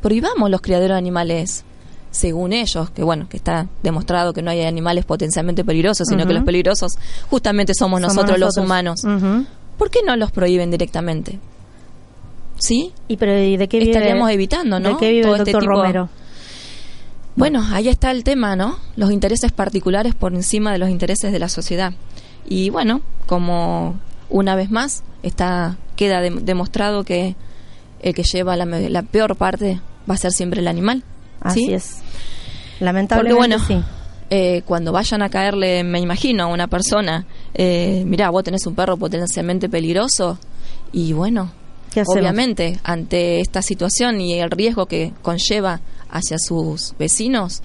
[SPEAKER 6] Prohibamos los criaderos de animales según ellos, que bueno, que está demostrado que no hay animales potencialmente peligrosos, sino que los peligrosos justamente somos,
[SPEAKER 5] Somos
[SPEAKER 6] nosotros, los humanos. ¿por qué no los prohíben directamente? ¿Sí?
[SPEAKER 5] ¿Y pero ¿y de qué vive?
[SPEAKER 6] Estaríamos evitando, ¿no?
[SPEAKER 5] ¿De qué vive
[SPEAKER 6] Todo
[SPEAKER 5] el
[SPEAKER 6] este
[SPEAKER 5] doctor
[SPEAKER 6] tipo-
[SPEAKER 5] Romero?
[SPEAKER 6] Bueno, ahí está el tema, ¿no? Los intereses particulares por encima de los intereses de la sociedad. Y bueno, como una vez más está queda de- demostrado que el que lleva la peor parte va a ser siempre el animal.
[SPEAKER 5] Así
[SPEAKER 6] ¿sí?
[SPEAKER 5] es.
[SPEAKER 6] Porque
[SPEAKER 5] Lamentablemente
[SPEAKER 6] bueno,
[SPEAKER 5] sí.
[SPEAKER 6] eh, cuando vayan a caerle, me imagino, a una persona, eh, mirá, vos tenés un perro potencialmente peligroso y bueno, obviamente ante esta situación y el riesgo que conlleva hacia sus vecinos,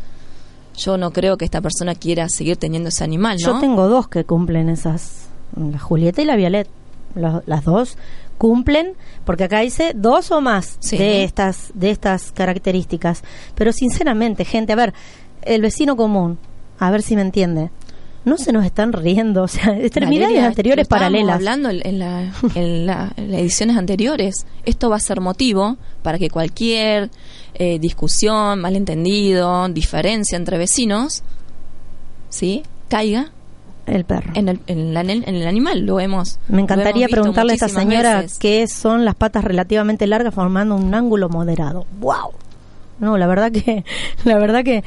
[SPEAKER 6] yo no creo que esta persona quiera seguir teniendo ese animal, ¿no?
[SPEAKER 5] Yo tengo dos que cumplen esas, la Julieta y la Violet. Los- las dos cumplen, porque acá dice dos o más
[SPEAKER 6] Sí.
[SPEAKER 5] de estas de estas características. Pero sinceramente, gente, a ver, el vecino común, a ver si me entiende. No se nos están riendo, o sea, extremidades anteriores paralelas.
[SPEAKER 6] hablando en, en la- en la- en las ediciones anteriores. Esto va a ser motivo para que cualquier eh, discusión, malentendido, diferencia entre vecinos, ¿sí? caiga
[SPEAKER 5] El perro.
[SPEAKER 6] en el, en la- en el animal. Lo hemos.
[SPEAKER 5] Me encantaría preguntarle a esta
[SPEAKER 6] muchísimas
[SPEAKER 5] señora
[SPEAKER 6] veces.
[SPEAKER 5] qué son las patas relativamente largas formando un ángulo moderado. ¡Wow! No, la verdad que, la verdad que,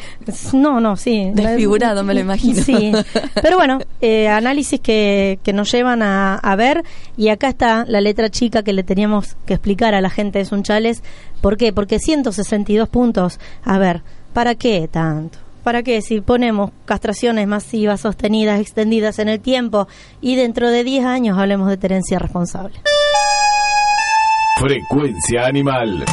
[SPEAKER 5] no, no, sí.
[SPEAKER 6] Desfigurado, me lo imagino.
[SPEAKER 5] Sí, pero bueno, eh, análisis que, que nos llevan a, a ver y acá está la letra chica que le teníamos que explicar a la gente de Sunchales. ¿Por qué? Porque 162 puntos. A ver, ¿para qué tanto? ¿Para qué? Si ponemos castraciones masivas, sostenidas, extendidas en el tiempo y dentro de 10 años hablemos de tenencia responsable.
[SPEAKER 2] Frecuencia animal.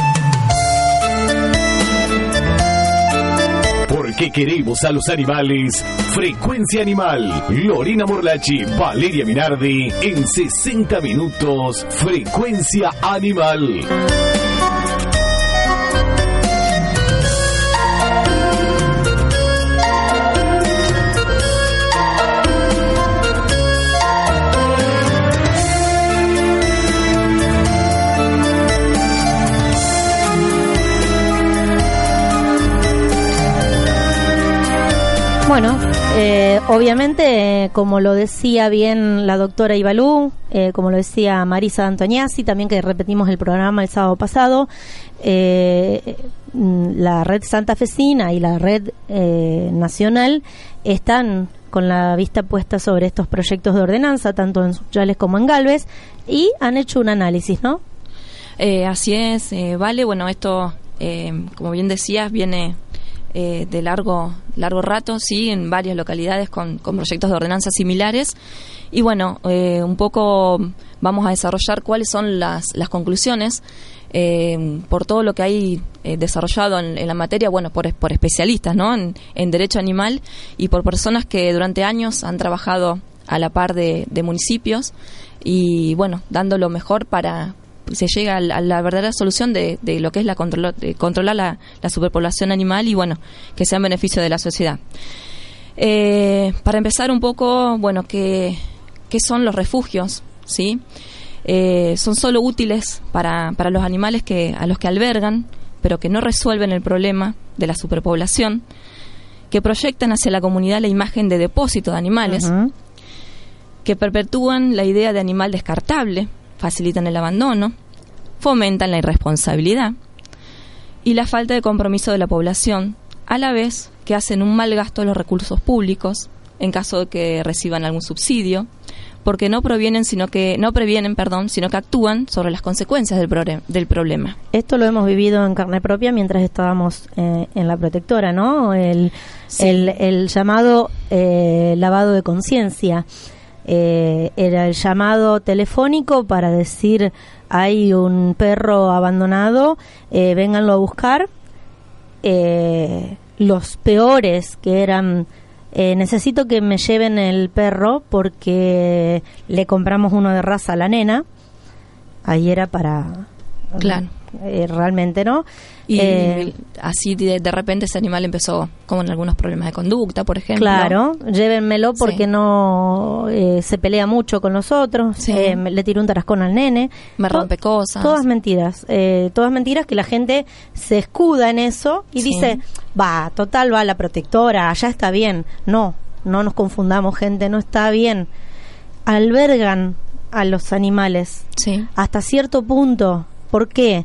[SPEAKER 2] Porque queremos a los animales. Frecuencia animal. Lorena Morlachi, Valeria Minardi. En 60 minutos. Frecuencia animal.
[SPEAKER 5] Bueno, eh, obviamente, eh, como lo decía bien la doctora Ibalú, eh, como lo decía Marisa Antoniazzi, también que repetimos el programa el sábado pasado, eh, la red santafesina y la red eh, nacional están con la vista puesta sobre estos proyectos de ordenanza, tanto en Suchales como en Galvez, y han hecho un análisis, ¿no?
[SPEAKER 6] Así es, vale. Bueno, esto, como bien decías, viene eh, de largo largo rato, sí, en varias localidades con, con proyectos de ordenanza similares. Y bueno, eh, un poco vamos a desarrollar cuáles son las, las conclusiones eh, por todo lo que hay eh, desarrollado en, la materia, bueno, por, por especialistas, ¿no? En, derecho animal y por personas que durante años han trabajado a la par de municipios y, bueno, dando lo mejor para se llega a la, a la verdadera solución de, de lo que es la control, de controlar la, la superpoblación animal y, bueno, que sea en beneficio de la sociedad. Eh, para empezar un poco, bueno, ¿qué, qué son los refugios? ¿Sí? Eh, son solo útiles para, para los animales que, a los que albergan, pero que no resuelven el problema de la superpoblación, que proyectan hacia la comunidad la imagen de depósito de animales, que perpetúan la idea de animal descartable, facilitan el abandono, fomentan la irresponsabilidad y la falta de compromiso de la población, a la vez que hacen un mal gasto de los recursos públicos en caso de que reciban algún subsidio, porque no provienen, sino que no previenen, perdón, sino que actúan sobre las consecuencias del, del problema.
[SPEAKER 5] Esto lo hemos vivido en carne propia mientras estábamos eh, en la protectora, ¿no? El,
[SPEAKER 6] Sí.
[SPEAKER 5] el, el llamado eh, lavado de conciencia. Eh, era el llamado telefónico para decir hay un perro abandonado, eh, vénganlo a buscar. Eh, los peores que eran eh, necesito que me lleven el perro porque le compramos uno de raza a la nena. Ahí era para
[SPEAKER 6] Claro.
[SPEAKER 5] Eh, realmente, ¿no?
[SPEAKER 6] Y
[SPEAKER 5] Eh,
[SPEAKER 6] así de, de repente ese animal empezó con algunos problemas de conducta, por ejemplo.
[SPEAKER 5] Claro, llévenmelo porque
[SPEAKER 6] Sí.
[SPEAKER 5] no eh, se pelea mucho con los otros,
[SPEAKER 6] Sí.
[SPEAKER 5] me- le tiró un tarascón al nene.
[SPEAKER 6] Me
[SPEAKER 5] To-
[SPEAKER 6] rompe cosas.
[SPEAKER 5] Todas mentiras, eh, todas mentiras que la gente se escuda en eso y
[SPEAKER 6] Sí.
[SPEAKER 5] dice, va, total, va la protectora, ya está bien. No, no nos confundamos, gente, no está bien. Albergan a los animales.
[SPEAKER 6] Sí.
[SPEAKER 5] Hasta cierto punto. ¿Por qué?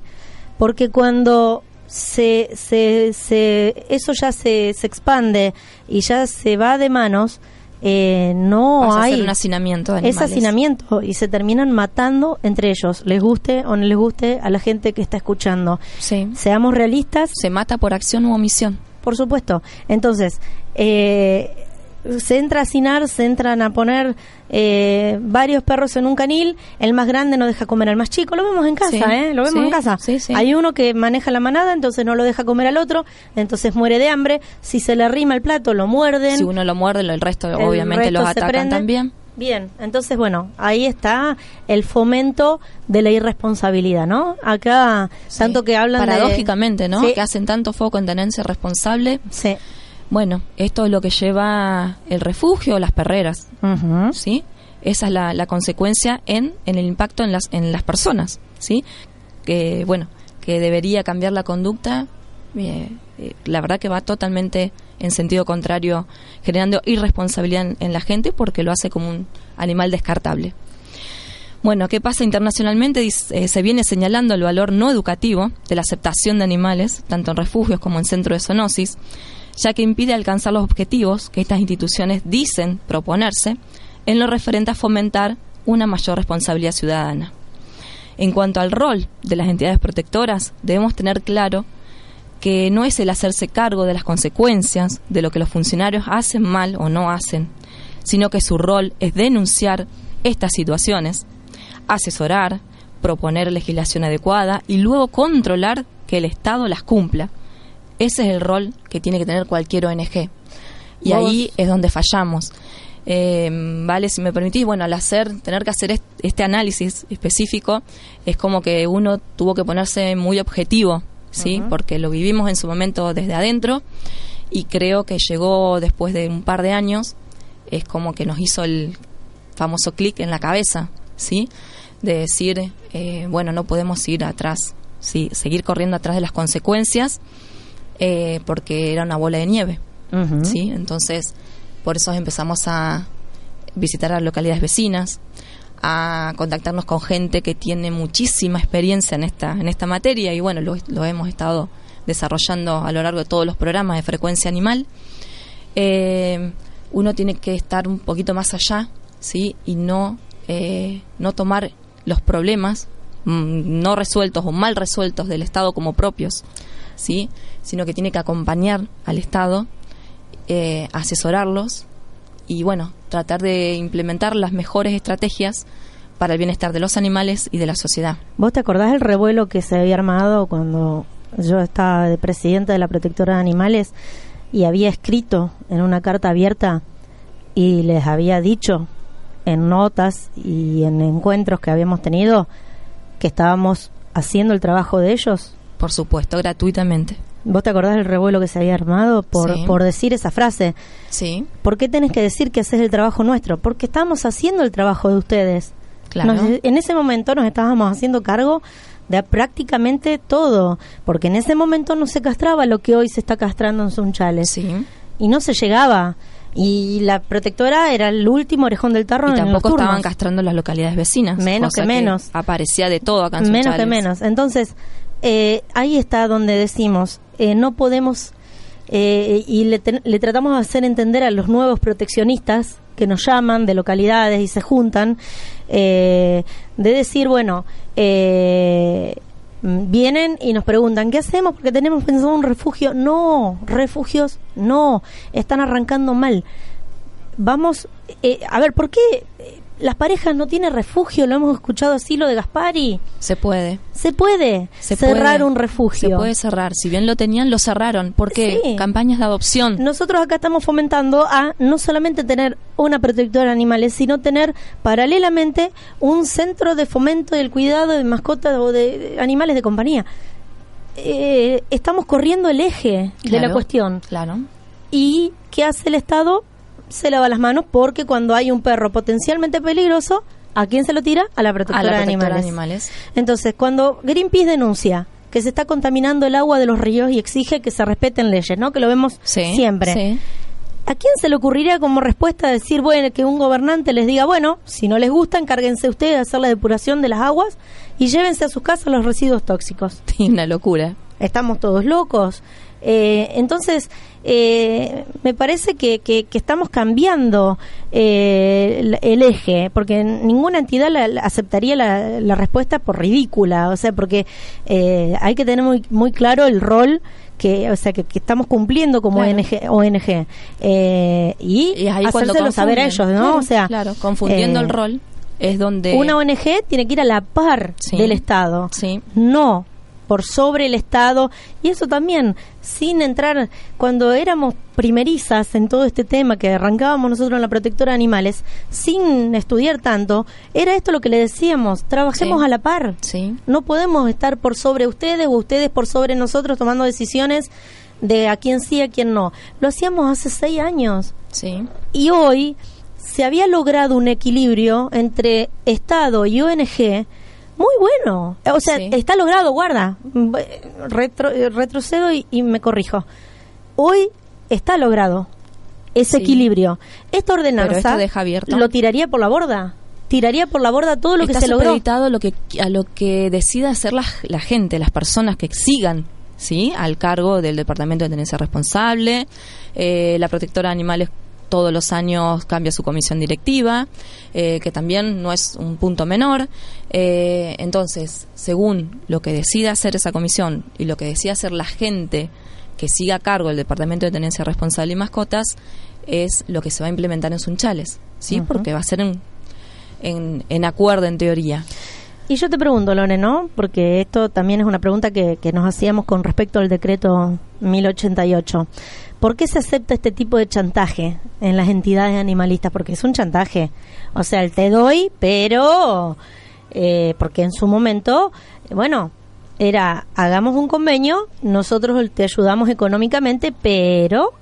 [SPEAKER 5] Porque cuando se, se, se eso ya se, se expande y ya se va de manos, eh, no
[SPEAKER 6] Pasa a
[SPEAKER 5] hay
[SPEAKER 6] ser un hacinamiento de
[SPEAKER 5] es hacinamiento y se terminan matando entre ellos, les guste o no les guste a la gente que está escuchando.
[SPEAKER 6] Sí.
[SPEAKER 5] Seamos realistas,
[SPEAKER 6] Se mata por acción u omisión.
[SPEAKER 5] por supuesto. Entonces, eh, se entra a hacinar, se entran a poner eh, varios perros en un canil, el más grande no deja comer al más chico, lo vemos en casa,
[SPEAKER 6] Sí,
[SPEAKER 5] ¿eh? Lo vemos
[SPEAKER 6] sí,
[SPEAKER 5] en casa.
[SPEAKER 6] sí.
[SPEAKER 5] Hay uno que maneja la manada, entonces no lo deja comer al otro, entonces muere de hambre, si se le arrima el plato lo muerden.
[SPEAKER 6] Si uno lo muerde, el resto
[SPEAKER 5] el
[SPEAKER 6] obviamente
[SPEAKER 5] resto
[SPEAKER 6] los atacan
[SPEAKER 5] prende.
[SPEAKER 6] también.
[SPEAKER 5] Bien, entonces bueno, ahí está el fomento de la irresponsabilidad, ¿no? Acá, tanto que hablan de-
[SPEAKER 6] Paradójicamente, ¿no?
[SPEAKER 5] Sí.
[SPEAKER 6] Que hacen tanto foco en tenencia responsable.
[SPEAKER 5] Sí.
[SPEAKER 6] Bueno, esto es lo que lleva el refugio o las perreras. ¿sí? Esa es la, la consecuencia en, en el impacto en las, en las personas, ¿sí? Que, bueno, que debería cambiar la conducta, eh, eh, la verdad que va totalmente en sentido contrario, generando irresponsabilidad en, en la gente porque lo hace como un animal descartable. Bueno, ¿qué pasa internacionalmente? Dice, eh, se viene señalando el valor no educativo de la aceptación de animales, tanto en refugios como en centros de zoonosis, ya que impide alcanzar los objetivos que estas instituciones dicen proponerse en lo referente a fomentar una mayor responsabilidad ciudadana. En cuanto al rol de las entidades protectoras, debemos tener claro que no es el hacerse cargo de las consecuencias de lo que los funcionarios hacen mal o no hacen, sino que su rol es denunciar estas situaciones, asesorar, proponer legislación adecuada y luego controlar que el Estado las cumpla. Ese es el rol que tiene que tener cualquier ONG. Y
[SPEAKER 5] Vos-
[SPEAKER 6] ahí es donde fallamos. Eh, vale, si me permitís, bueno, al hacer, tener que hacer est- este análisis específico, es como que uno tuvo que ponerse muy objetivo, ¿sí? Porque lo vivimos en su momento desde adentro y creo que llegó después de un par de años, es como que nos hizo el famoso clic en la cabeza, ¿sí? De decir, eh, bueno, no podemos ir atrás, ¿sí? Seguir corriendo atrás de las consecuencias eh, porque era una bola de nieve. ¿sí? Entonces, por eso empezamos a visitar a localidades vecinas, a contactarnos con gente que tiene muchísima experiencia en esta, en esta materia y bueno, lo, lo hemos estado desarrollando a lo largo de todos los programas de frecuencia animal. Eh, uno tiene que estar un poquito más allá, ¿sí? Y no, eh, no tomar los problemas mm, no resueltos o mal resueltos del Estado como propios, ¿sí? Sino que tiene que acompañar al Estado eh, asesorarlos y bueno, tratar de implementar las mejores estrategias para el bienestar de los animales y de la sociedad.
[SPEAKER 5] ¿Vos te acordás del revuelo que se había armado cuando yo estaba de presidenta de la protectora de animales y había escrito en una carta abierta y les había dicho en notas y en encuentros que habíamos tenido que estábamos haciendo el trabajo de ellos?
[SPEAKER 6] Por supuesto, gratuitamente.
[SPEAKER 5] ¿Vos te acordás del revuelo que se había armado por,
[SPEAKER 6] Sí.
[SPEAKER 5] por decir esa frase?
[SPEAKER 6] Sí,
[SPEAKER 5] ¿Por qué tenés que decir que haces el trabajo nuestro? Porque estamos haciendo el trabajo de ustedes.
[SPEAKER 6] claro.
[SPEAKER 5] Nos- en ese momento nos estábamos haciendo cargo de prácticamente todo, porque en ese momento no se castraba lo que hoy se está castrando en Sunchales
[SPEAKER 6] Sí.
[SPEAKER 5] y no se llegaba. Y la protectora era el último orejón del tarro
[SPEAKER 6] Y
[SPEAKER 5] en
[SPEAKER 6] tampoco estaban castrando las localidades vecinas.
[SPEAKER 5] Menos que menos.
[SPEAKER 6] Aparecía de todo acá en
[SPEAKER 5] menos que menos. Entonces, eh, ahí está donde decimos, eh, no podemos, eh, y le, le tratamos de hacer entender a los nuevos proteccionistas que nos llaman de localidades y se juntan, de decir, bueno, vienen y nos preguntan, ¿qué hacemos? Porque tenemos pensado un refugio. No, refugios, no, están arrancando mal. Vamos, eh, a ver, ¿por qué las parejas no tienen refugio? Lo hemos escuchado así, lo de Gaspari.
[SPEAKER 6] Se puede.
[SPEAKER 5] Se puede
[SPEAKER 6] Se
[SPEAKER 5] cerrar
[SPEAKER 6] puede.
[SPEAKER 5] un refugio.
[SPEAKER 6] Se puede cerrar. Si bien lo tenían, lo cerraron. Porque
[SPEAKER 5] Sí.
[SPEAKER 6] campañas de adopción.
[SPEAKER 5] Nosotros acá estamos fomentando a no solamente tener una protectora de animales, sino tener paralelamente un centro de fomento del cuidado de mascotas o de animales de compañía. Eh, estamos corriendo el eje de la cuestión.
[SPEAKER 6] Claro.
[SPEAKER 5] ¿Y qué hace el Estado? Se lava las manos porque cuando hay un perro potencialmente peligroso, ¿a quién se lo tira? A la protectora,
[SPEAKER 6] A la
[SPEAKER 5] de animales.
[SPEAKER 6] de animales.
[SPEAKER 5] Entonces, cuando Greenpeace denuncia que se está contaminando el agua de los ríos y exige que se respeten leyes, ¿no? Que lo vemos
[SPEAKER 6] Sí.
[SPEAKER 5] siempre.
[SPEAKER 6] sí.
[SPEAKER 5] ¿A quién se le ocurriría como respuesta decir, bueno, que un gobernante les diga, bueno, si no les gusta, encárguense ustedes de hacer la depuración de las aguas y llévense a sus casas los residuos tóxicos?
[SPEAKER 6] Sí, una locura.
[SPEAKER 5] Estamos todos locos. Eh, entonces, eh, me parece que, que, que estamos cambiando eh, el, el eje, porque ninguna entidad la- la aceptaría la, la respuesta por ridícula, o sea, porque eh, hay que tener muy, muy claro el rol que, o sea, que, que estamos cumpliendo como
[SPEAKER 6] Claro.
[SPEAKER 5] ONG, ONG eh, y,
[SPEAKER 6] Y
[SPEAKER 5] hacérselo saber a ellos, ¿no?
[SPEAKER 6] Claro,
[SPEAKER 5] o sea,
[SPEAKER 6] claro, confundiendo
[SPEAKER 5] eh,
[SPEAKER 6] el rol es donde
[SPEAKER 5] Una ONG tiene que ir a la par
[SPEAKER 6] Sí.
[SPEAKER 5] del Estado,
[SPEAKER 6] Sí.
[SPEAKER 5] no por sobre el Estado. Y eso también, sin entrar, cuando éramos primerizas en todo este tema, que arrancábamos nosotros en la protectora de animales, sin estudiar tanto, era esto lo que le decíamos, trabajemos
[SPEAKER 6] Sí.
[SPEAKER 5] a la par.
[SPEAKER 6] Sí.
[SPEAKER 5] No podemos estar por sobre ustedes o ustedes por sobre nosotros tomando decisiones de a quién sí, a quién no. Lo hacíamos hace seis años
[SPEAKER 6] Sí.
[SPEAKER 5] y hoy se había logrado un equilibrio entre Estado y ONG muy bueno. O sea,
[SPEAKER 6] Sí.
[SPEAKER 5] está logrado, guarda. Mm, Retro- eh, retrocedo y, y me corrijo. Hoy está logrado ese
[SPEAKER 6] Sí.
[SPEAKER 5] equilibrio. Esta ordenanza
[SPEAKER 6] esto deja abierto.
[SPEAKER 5] lo tiraría por la borda. Tiraría por la borda todo lo
[SPEAKER 6] Está
[SPEAKER 5] que se logró.
[SPEAKER 6] lo que a lo que decida hacer la, la gente, las personas que sigan, sí, al cargo del departamento de tenencia responsable. Eh, la protectora de animales todos los años cambia su comisión directiva, eh, que también no es un punto menor. Eh, entonces, según lo que decida hacer esa comisión y lo que decida hacer la gente que siga a cargo del departamento de tenencia responsable y mascotas, es lo que se va a implementar en Sunchales, sí, porque va a ser en en, en acuerdo en teoría.
[SPEAKER 5] Y yo te pregunto, Lone, ¿no? Porque esto también es una pregunta que, que nos hacíamos con respecto al decreto 1088. ¿Por qué se acepta este tipo de chantaje en las entidades animalistas? Porque es un chantaje. O sea, el te doy, pero... eh, porque en su momento, bueno, era, hagamos un convenio, nosotros te ayudamos económicamente, pero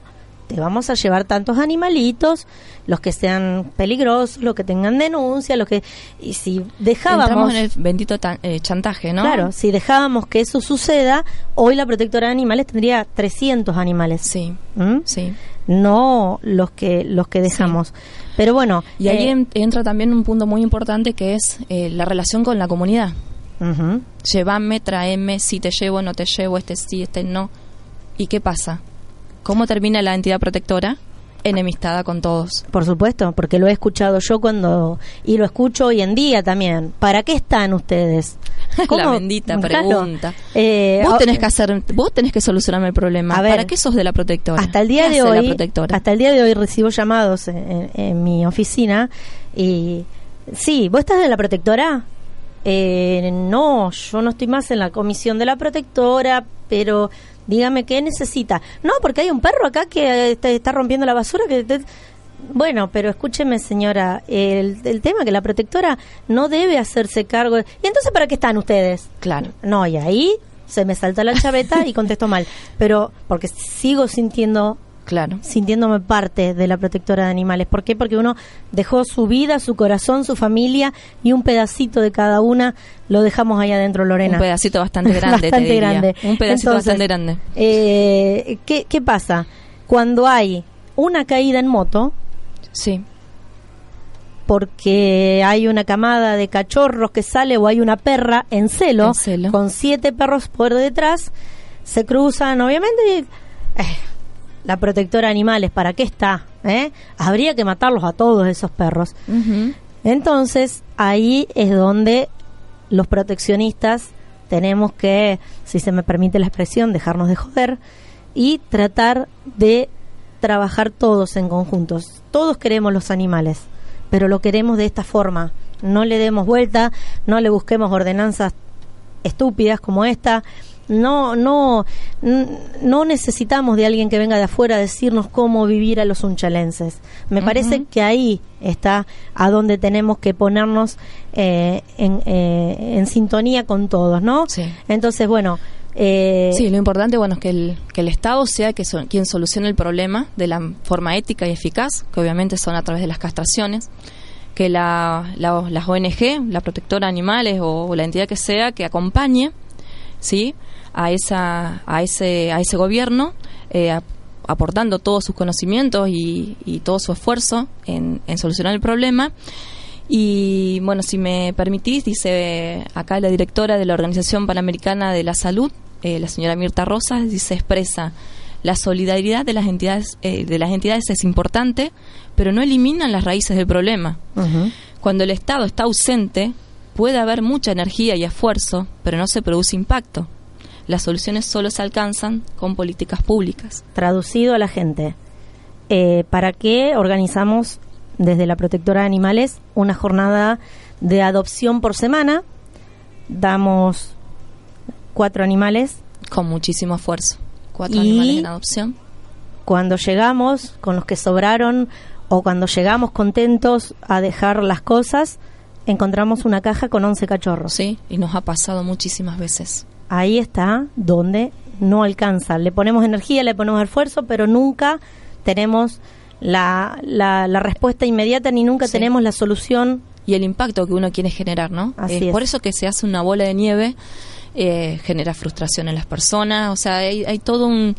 [SPEAKER 5] te vamos a llevar tantos animalitos, los que sean peligrosos, los que tengan denuncia, los que... Y si dejábamos...
[SPEAKER 6] Entramos en el bendito tan- eh, chantaje, ¿no?
[SPEAKER 5] Claro, si dejábamos que eso suceda, hoy la protectora de animales tendría 300 animales.
[SPEAKER 6] Sí,
[SPEAKER 5] ¿Mm?
[SPEAKER 6] sí.
[SPEAKER 5] No los que los que dejamos. Pero bueno,
[SPEAKER 6] Y ahí
[SPEAKER 5] eh,
[SPEAKER 6] en- entra también un punto muy importante que es eh, la relación con la comunidad.
[SPEAKER 5] ujú.
[SPEAKER 6] Llévame, traeme, si te llevo, no te llevo, este sí, este no. ¿Y qué pasa? ¿Cómo termina la entidad protectora? Enemistada con todos.
[SPEAKER 5] Por supuesto, porque lo he escuchado yo cuando y lo escucho hoy en día también. ¿Para qué están ustedes?
[SPEAKER 6] La
[SPEAKER 5] ¿Cómo?
[SPEAKER 6] bendita
[SPEAKER 5] Claro.
[SPEAKER 6] pregunta.
[SPEAKER 5] Eh,
[SPEAKER 6] vos tenés que hacer, vos tenés que solucionarme el problema.
[SPEAKER 5] A ver,
[SPEAKER 6] ¿Para qué sos de la protectora?
[SPEAKER 5] Hasta el día
[SPEAKER 6] ¿Qué
[SPEAKER 5] de hoy,
[SPEAKER 6] la protectora?
[SPEAKER 5] hasta el día de hoy recibo llamados en, en- en mi oficina y sí, ¿vos estás de la protectora? Eh, no, yo no estoy más en la comisión de la protectora, pero dígame qué necesita. No, porque hay un perro acá que eh, te está rompiendo la basura que te- bueno, pero escúcheme, señora, el, el tema que la protectora no debe hacerse cargo. de- ¿Y entonces para qué están ustedes?
[SPEAKER 6] Claro.
[SPEAKER 5] No, y ahí se me salta la chaveta y contesto mal. Pero porque sigo sintiendo
[SPEAKER 6] Claro.
[SPEAKER 5] sintiéndome parte de la protectora de animales. ¿Por qué? Porque uno dejó su vida, su corazón, su familia y un pedacito de cada una lo dejamos ahí adentro, Lorena.
[SPEAKER 6] Un pedacito bastante grande, te
[SPEAKER 5] Bastante
[SPEAKER 6] diría.
[SPEAKER 5] grande.
[SPEAKER 6] Un pedacito
[SPEAKER 5] Entonces,
[SPEAKER 6] bastante grande.
[SPEAKER 5] eh, ¿qué, ¿Qué pasa? Cuando hay una caída en moto,
[SPEAKER 6] Sí.
[SPEAKER 5] porque hay una camada de cachorros que sale o hay una perra en celo,
[SPEAKER 6] En celo.
[SPEAKER 5] con siete perros por detrás, se cruzan, obviamente, y, eh, la protectora de animales, ¿para qué está? ¿Eh? Habría que matarlos a todos esos perros. Entonces, ahí es donde los proteccionistas tenemos que, si se me permite la expresión, dejarnos de joder y tratar de trabajar todos en conjuntos. Todos queremos los animales, pero lo queremos de esta forma. No le demos vuelta, no le busquemos ordenanzas estúpidas como esta. No, no, no necesitamos de alguien que venga de afuera a decirnos cómo vivir a los unchalenses. Me parece que ahí está a donde tenemos que ponernos eh, en, eh, en sintonía con todos, ¿no?
[SPEAKER 6] Sí.
[SPEAKER 5] Entonces, bueno, eh,
[SPEAKER 6] Sí, lo importante bueno es que el, que el Estado sea que so- quien solucione el problema de la forma ética y eficaz, que obviamente son a través de las castraciones, que la, la- las ONG, la protectora de animales o, o la entidad que sea, que acompañe, sí, a esa, a ese, a ese gobierno eh, aportando todos sus conocimientos y, todo su esfuerzo en, solucionar el problema. Y bueno, si me permitís, dice acá la directora de la Organización Panamericana de la Salud, eh, la señora Mirta Rosas, dice expresa la solidaridad de las entidades eh, de las entidades es importante, pero no eliminan las raíces del problema. Cuando el Estado está ausente, puede haber mucha energía y esfuerzo, pero no se produce impacto. Las soluciones solo se alcanzan con políticas públicas.
[SPEAKER 5] Traducido a la gente, eh, ¿para qué organizamos desde la Protectora de Animales una jornada de adopción por semana? Damos cuatro animales.
[SPEAKER 6] Con muchísimo esfuerzo. Cuatro animales en adopción.
[SPEAKER 5] Cuando llegamos con los que sobraron o cuando llegamos contentos a dejar las cosas, encontramos una caja con 11 cachorros.
[SPEAKER 6] Sí, y nos ha pasado muchísimas veces.
[SPEAKER 5] Ahí está donde no alcanza. Le ponemos energía, le ponemos esfuerzo, pero nunca tenemos la, la, respuesta inmediata ni nunca tenemos la solución.
[SPEAKER 6] Y el impacto que uno quiere generar, ¿no?
[SPEAKER 5] Así es.
[SPEAKER 6] Por eso que se hace una bola de nieve, eh, genera frustración en las personas, o sea, hay, hay todo un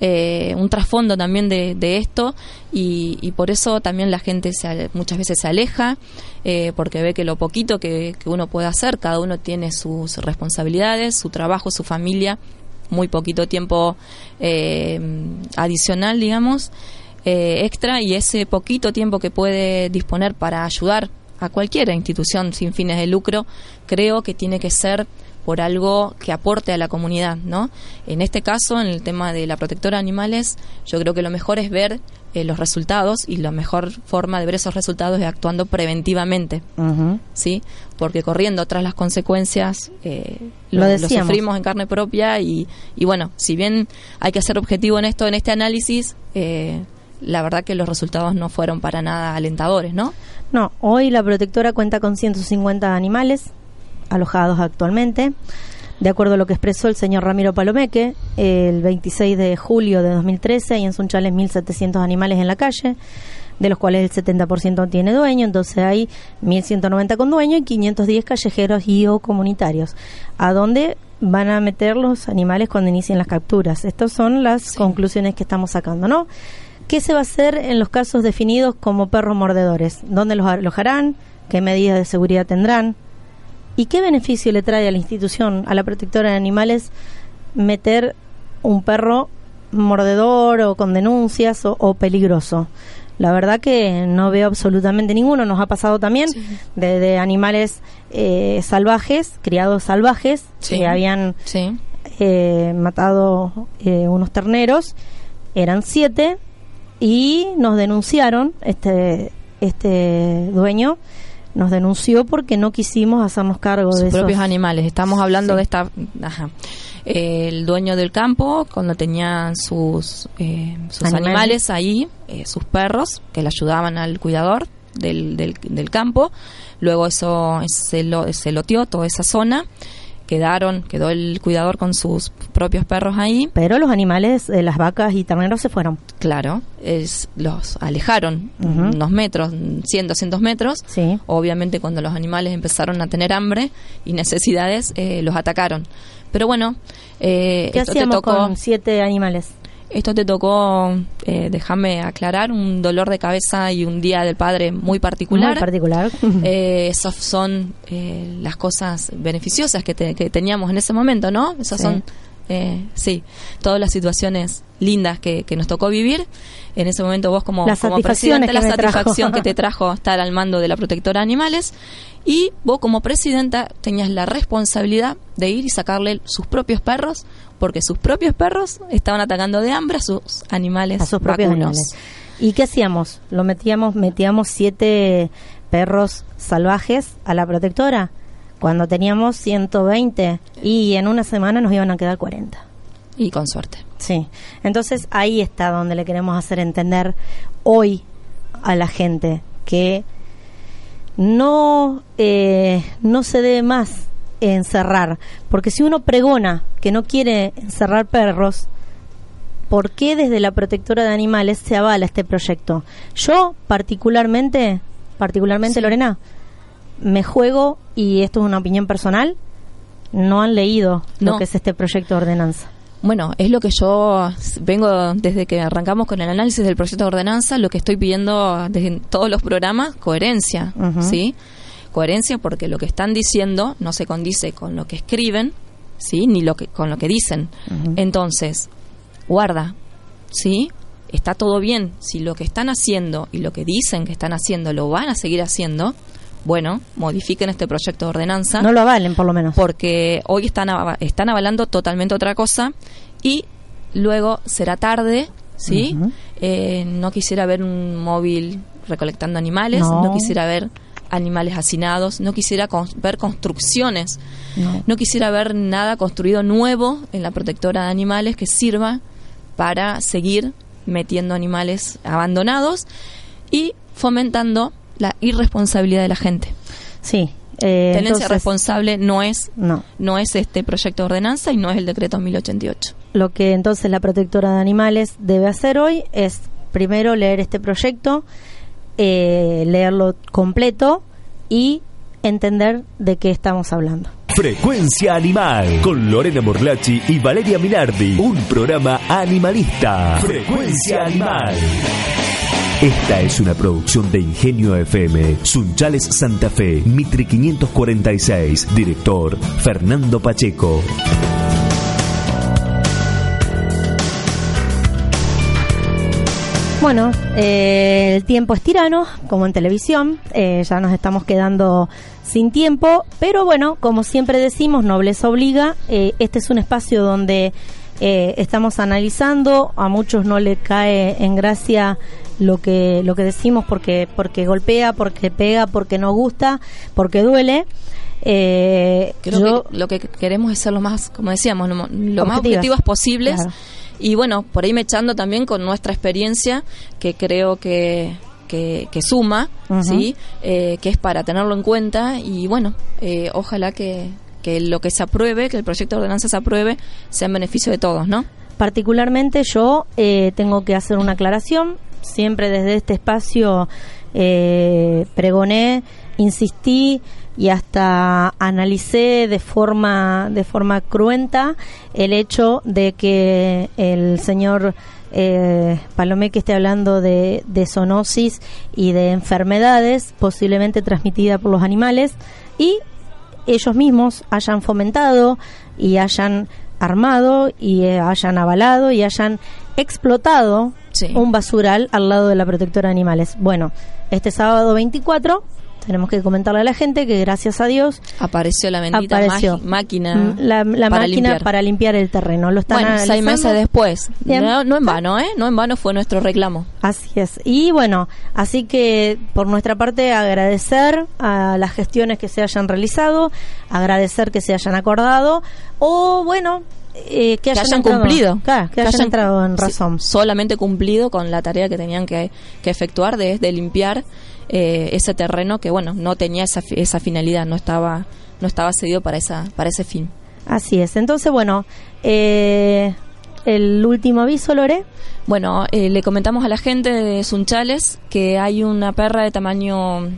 [SPEAKER 6] eh, un trasfondo también de, esto y, por eso también la gente se, muchas veces se aleja eh, porque ve que lo poquito que, uno puede hacer, cada uno tiene sus responsabilidades, su trabajo, su familia, muy poquito tiempo eh, adicional, digamos, extra y ese poquito tiempo que puede disponer para ayudar a cualquier institución sin fines de lucro, creo que tiene que ser por algo que aporte a la comunidad, ¿no? En este caso, en el tema de la protectora de animales, yo creo que lo mejor es ver eh, los resultados y la mejor forma de ver esos resultados es actuando preventivamente, ¿sí? Porque corriendo tras las consecuencias eh, lo, sufrimos en carne propia y, y, bueno, si bien hay que ser objetivo en esto, en este análisis, eh, la verdad que los resultados no fueron para nada alentadores, ¿no?
[SPEAKER 5] No, hoy la protectora cuenta con 150 animales, alojados actualmente. De acuerdo a lo que expresó el señor Ramiro Palomeque, el 26 de julio de 2013 hay en Sunchales 1.700 animales en la calle, de los cuales el 70% tiene dueño, entonces hay 1.190 con dueño y 510 callejeros y o comunitarios. ¿A dónde van a meter los animales cuando inicien las capturas? Estas son las conclusiones que estamos sacando, ¿no? ¿Qué se va a hacer en los casos definidos como perros mordedores? ¿Dónde los alojarán? ¿Qué medidas de seguridad tendrán? ¿Y qué beneficio le trae a la institución, a la protectora de animales, meter un perro mordedor o con denuncias o, peligroso? La verdad que no veo absolutamente ninguno. Nos ha pasado también de, animales eh, salvajes, criados salvajes, que habían eh, matado eh, unos terneros. Eran siete y nos denunciaron este este dueño nos denunció porque no quisimos hacernos cargo
[SPEAKER 6] Sus
[SPEAKER 5] de
[SPEAKER 6] propios animales. Estamos hablando de esta, ajá, el dueño del campo cuando tenía sus eh, sus animales, ahí, eh, sus perros que le ayudaban al cuidador del, del, del campo. Luego eso se, lo, se loteó toda esa zona quedaron, quedó el cuidador con sus propios perros ahí.
[SPEAKER 5] Pero los animales, eh, las vacas y terneros se fueron.
[SPEAKER 6] Claro, es, los alejaron unos metros, 100, 200 metros.
[SPEAKER 5] Sí.
[SPEAKER 6] Obviamente cuando los animales empezaron a tener hambre y necesidades, eh, los atacaron. Pero bueno,
[SPEAKER 5] eh, ¿qué hacíamos con siete animales?
[SPEAKER 6] Esto te tocó, eh, déjame aclarar, un dolor de cabeza y un día del padre muy particular.
[SPEAKER 5] Muy particular.
[SPEAKER 6] eh, esas son eh, las cosas beneficiosas que, que, teníamos en ese momento, ¿no? Esas son, eh, sí, todas las situaciones lindas que, que, nos tocó vivir. En ese momento vos como, como presidente, la satisfacción que te trajo estar al mando de la protectora de animales y vos como presidenta tenías la responsabilidad de ir y sacarle sus propios perros porque sus propios perros estaban atacando de hambre a sus animales
[SPEAKER 5] a sus propios animales. Y qué hacíamos lo metíamos metíamos siete perros salvajes a la protectora. Cuando teníamos 120 y en una semana nos iban a quedar 40
[SPEAKER 6] y con suerte.
[SPEAKER 5] Sí. Entonces ahí está donde le queremos hacer entender hoy a la gente que no, eh, no se debe más encerrar, porque si uno pregona que no quiere encerrar perros, ¿por qué desde la protectora de animales se avala este proyecto? Yo particularmente, particularmente Lorena, me juego, y esto es una opinión personal, no han leído lo que es este proyecto de ordenanza.
[SPEAKER 6] Bueno, es lo que yo vengo desde que arrancamos con el análisis del proyecto de ordenanza, lo que estoy pidiendo desde todos los programas, coherencia, ¿sí? Coherencia porque lo que están diciendo no se condice con lo que escriben, ¿sí? Ni lo que, con lo que dicen. Entonces, guarda, ¿sí? Está todo bien. Si lo que están haciendo y lo que dicen que están haciendo lo van a seguir haciendo, bueno, modifiquen este proyecto de ordenanza.
[SPEAKER 5] No lo avalen, por lo menos.
[SPEAKER 6] Porque hoy están, están avalando totalmente otra cosa y luego será tarde, ¿sí? Eh, no quisiera ver un móvil recolectando animales, no, quisiera ver animales hacinados, no quisiera ver construcciones, no. quisiera ver nada construido nuevo en la protectora de animales que sirva para seguir metiendo animales abandonados y fomentando la irresponsabilidad de la gente.
[SPEAKER 5] Sí.
[SPEAKER 6] Eh, Tenencia responsable no es no. no es este proyecto de ordenanza y no es el decreto 1088.
[SPEAKER 5] Lo que entonces la protectora de animales debe hacer hoy es primero leer este proyecto, eh, leerlo completo y entender de qué estamos hablando.
[SPEAKER 1] Frecuencia Animal con Lorena Morlachi y Valeria Minardi, un programa animalista. Frecuencia Animal. Esta es una producción de Ingenio FM, Sunchales Santa Fe, Mitre 546, director Fernando Pacheco.
[SPEAKER 5] Bueno, eh, el tiempo es tirano, como en televisión, eh, ya nos estamos quedando sin tiempo, pero bueno, como siempre decimos, nobleza obliga, eh, este es un espacio donde estamos analizando, a muchos no le cae en gracia lo que lo que decimos porque porque golpea, porque pega, porque no gusta, porque duele.
[SPEAKER 6] Eh, Creo que lo que queremos es ser lo más, como decíamos, lo, más objetivos posibles. Y bueno, por ahí me echando también con nuestra experiencia, que creo que, que, suma, ¿sí? Eh, que es para tenerlo en cuenta. Y bueno, eh, ojalá que, que lo que se apruebe, que el proyecto de ordenanza se apruebe, sea en beneficio de todos, ¿no?
[SPEAKER 5] Particularmente yo eh, tengo que hacer una aclaración siempre desde este espacio eh, pregoné, insistí y hasta analicé de forma de forma cruenta el hecho de que el señor eh, Palomé que esté hablando de, de zoonosis y de enfermedades posiblemente transmitidas por los animales y ellos mismos hayan fomentado y hayan armado y eh, hayan avalado y hayan explotado un basural al lado de la protectora de animales. Bueno, este sábado 24 tenemos que comentarle a la gente que gracias a Dios
[SPEAKER 6] apareció la bendita máquina
[SPEAKER 5] mm, la, máquina limpiar. para limpiar el terreno. Lo están
[SPEAKER 6] bueno, seis meses después. No, en vano eh no en vano fue nuestro reclamo.
[SPEAKER 5] Así es. Y bueno así que por nuestra parte agradecer a las gestiones que se hayan realizado agradecer que se hayan acordado o bueno eh, que, hayan,
[SPEAKER 6] cumplido.
[SPEAKER 5] que, hayan, entrado en razón.
[SPEAKER 6] solamente cumplido con la tarea que tenían que, efectuar de, de limpiar eh, ese terreno que, bueno, no tenía esa, esa finalidad, no estaba, no estaba cedido para, esa, para ese fin.
[SPEAKER 5] Así es. Entonces, bueno, eh, el último aviso, Lore.
[SPEAKER 6] Bueno, le comentamos a la gente de Sunchales que hay una perra de tamaño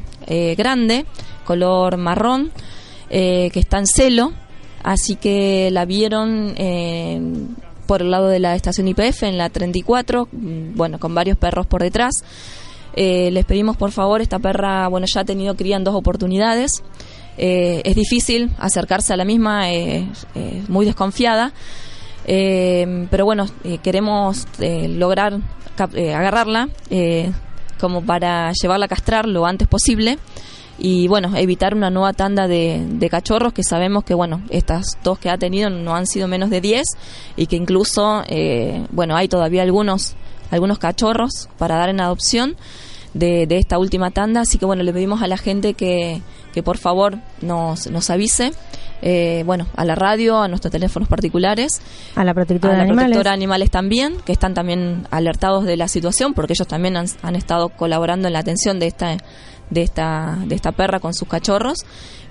[SPEAKER 6] grande, color marrón, que está en celo Así que la vieron eh, por el lado de la estación IPF en la 34, mm, bueno, con varios perros por detrás. Eh, les pedimos por favor, esta perra, bueno, ya ha tenido cría en dos oportunidades. Eh, es difícil acercarse a la misma, es muy desconfiada. pero bueno, queremos lograr agarrarla como para llevarla a castrar lo antes posible y bueno, evitar una nueva tanda de, cachorros que sabemos que bueno, estas dos que ha tenido no han sido menos de 10 y que incluso, eh, bueno, hay todavía algunos, algunos cachorros para dar en adopción de, de, esta última tanda, así que bueno, le pedimos a la gente que, que por favor nos, nos avise. Eh, bueno, a la radio, a nuestros teléfonos particulares,
[SPEAKER 5] a la protectora,
[SPEAKER 6] a
[SPEAKER 5] la de, animales.
[SPEAKER 6] protectora de animales también, que están también alertados de la situación, porque ellos también han, han estado colaborando en la atención de esta de esta, de esta perra con sus cachorros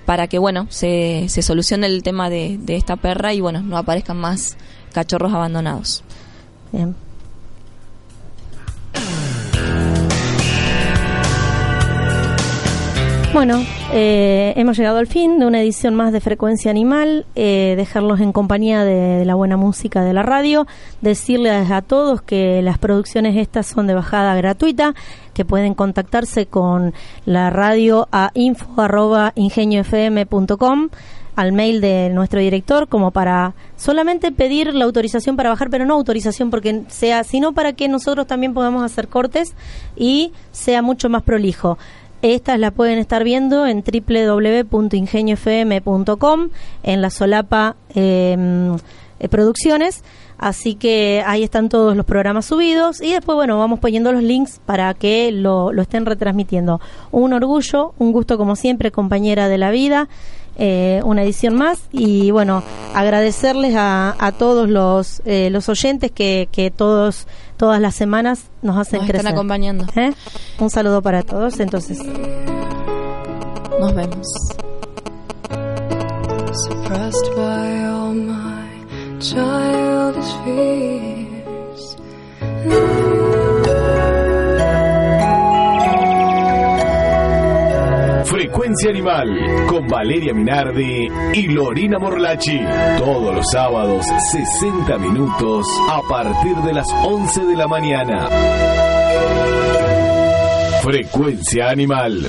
[SPEAKER 6] para que, bueno, se, se solucione el tema de, de esta perra y, bueno, no aparezcan más cachorros abandonados. Bien.
[SPEAKER 5] Bueno, eh, hemos llegado al fin de una edición más de Frecuencia Animal, eh, dejarlos en compañía de, de la buena música de la radio, decirles a todos que las producciones estas son de bajada gratuita, que pueden contactarse con la radio a info arroba ingeniofm.com al mail de nuestro director como para solamente pedir la autorización para bajar, pero no autorización porque sea, sino para que nosotros también podamos hacer cortes y sea mucho más prolijo. Estas las pueden estar viendo en www.ingeniofm.com en la solapa eh, eh, producciones. Así que ahí están todos los programas subidos y después, bueno, vamos poniendo los links para que lo, lo estén retransmitiendo. Un orgullo, un gusto como siempre, compañera de la vida. Eh, una edición más y bueno agradecerles a, a todos los eh, los oyentes que, que todos todas las semanas nos hacen
[SPEAKER 6] Nos
[SPEAKER 5] crecer
[SPEAKER 6] están acompañando.
[SPEAKER 5] ¿Eh? un saludo para todos entonces
[SPEAKER 6] Nos vemos.
[SPEAKER 3] suppressed by all my childish fears.
[SPEAKER 2] Frecuencia Animal con Valeria Minardi y Lorena Morlachi. Todos los sábados, 60 minutos a partir de las 11 de la mañana. Frecuencia Animal.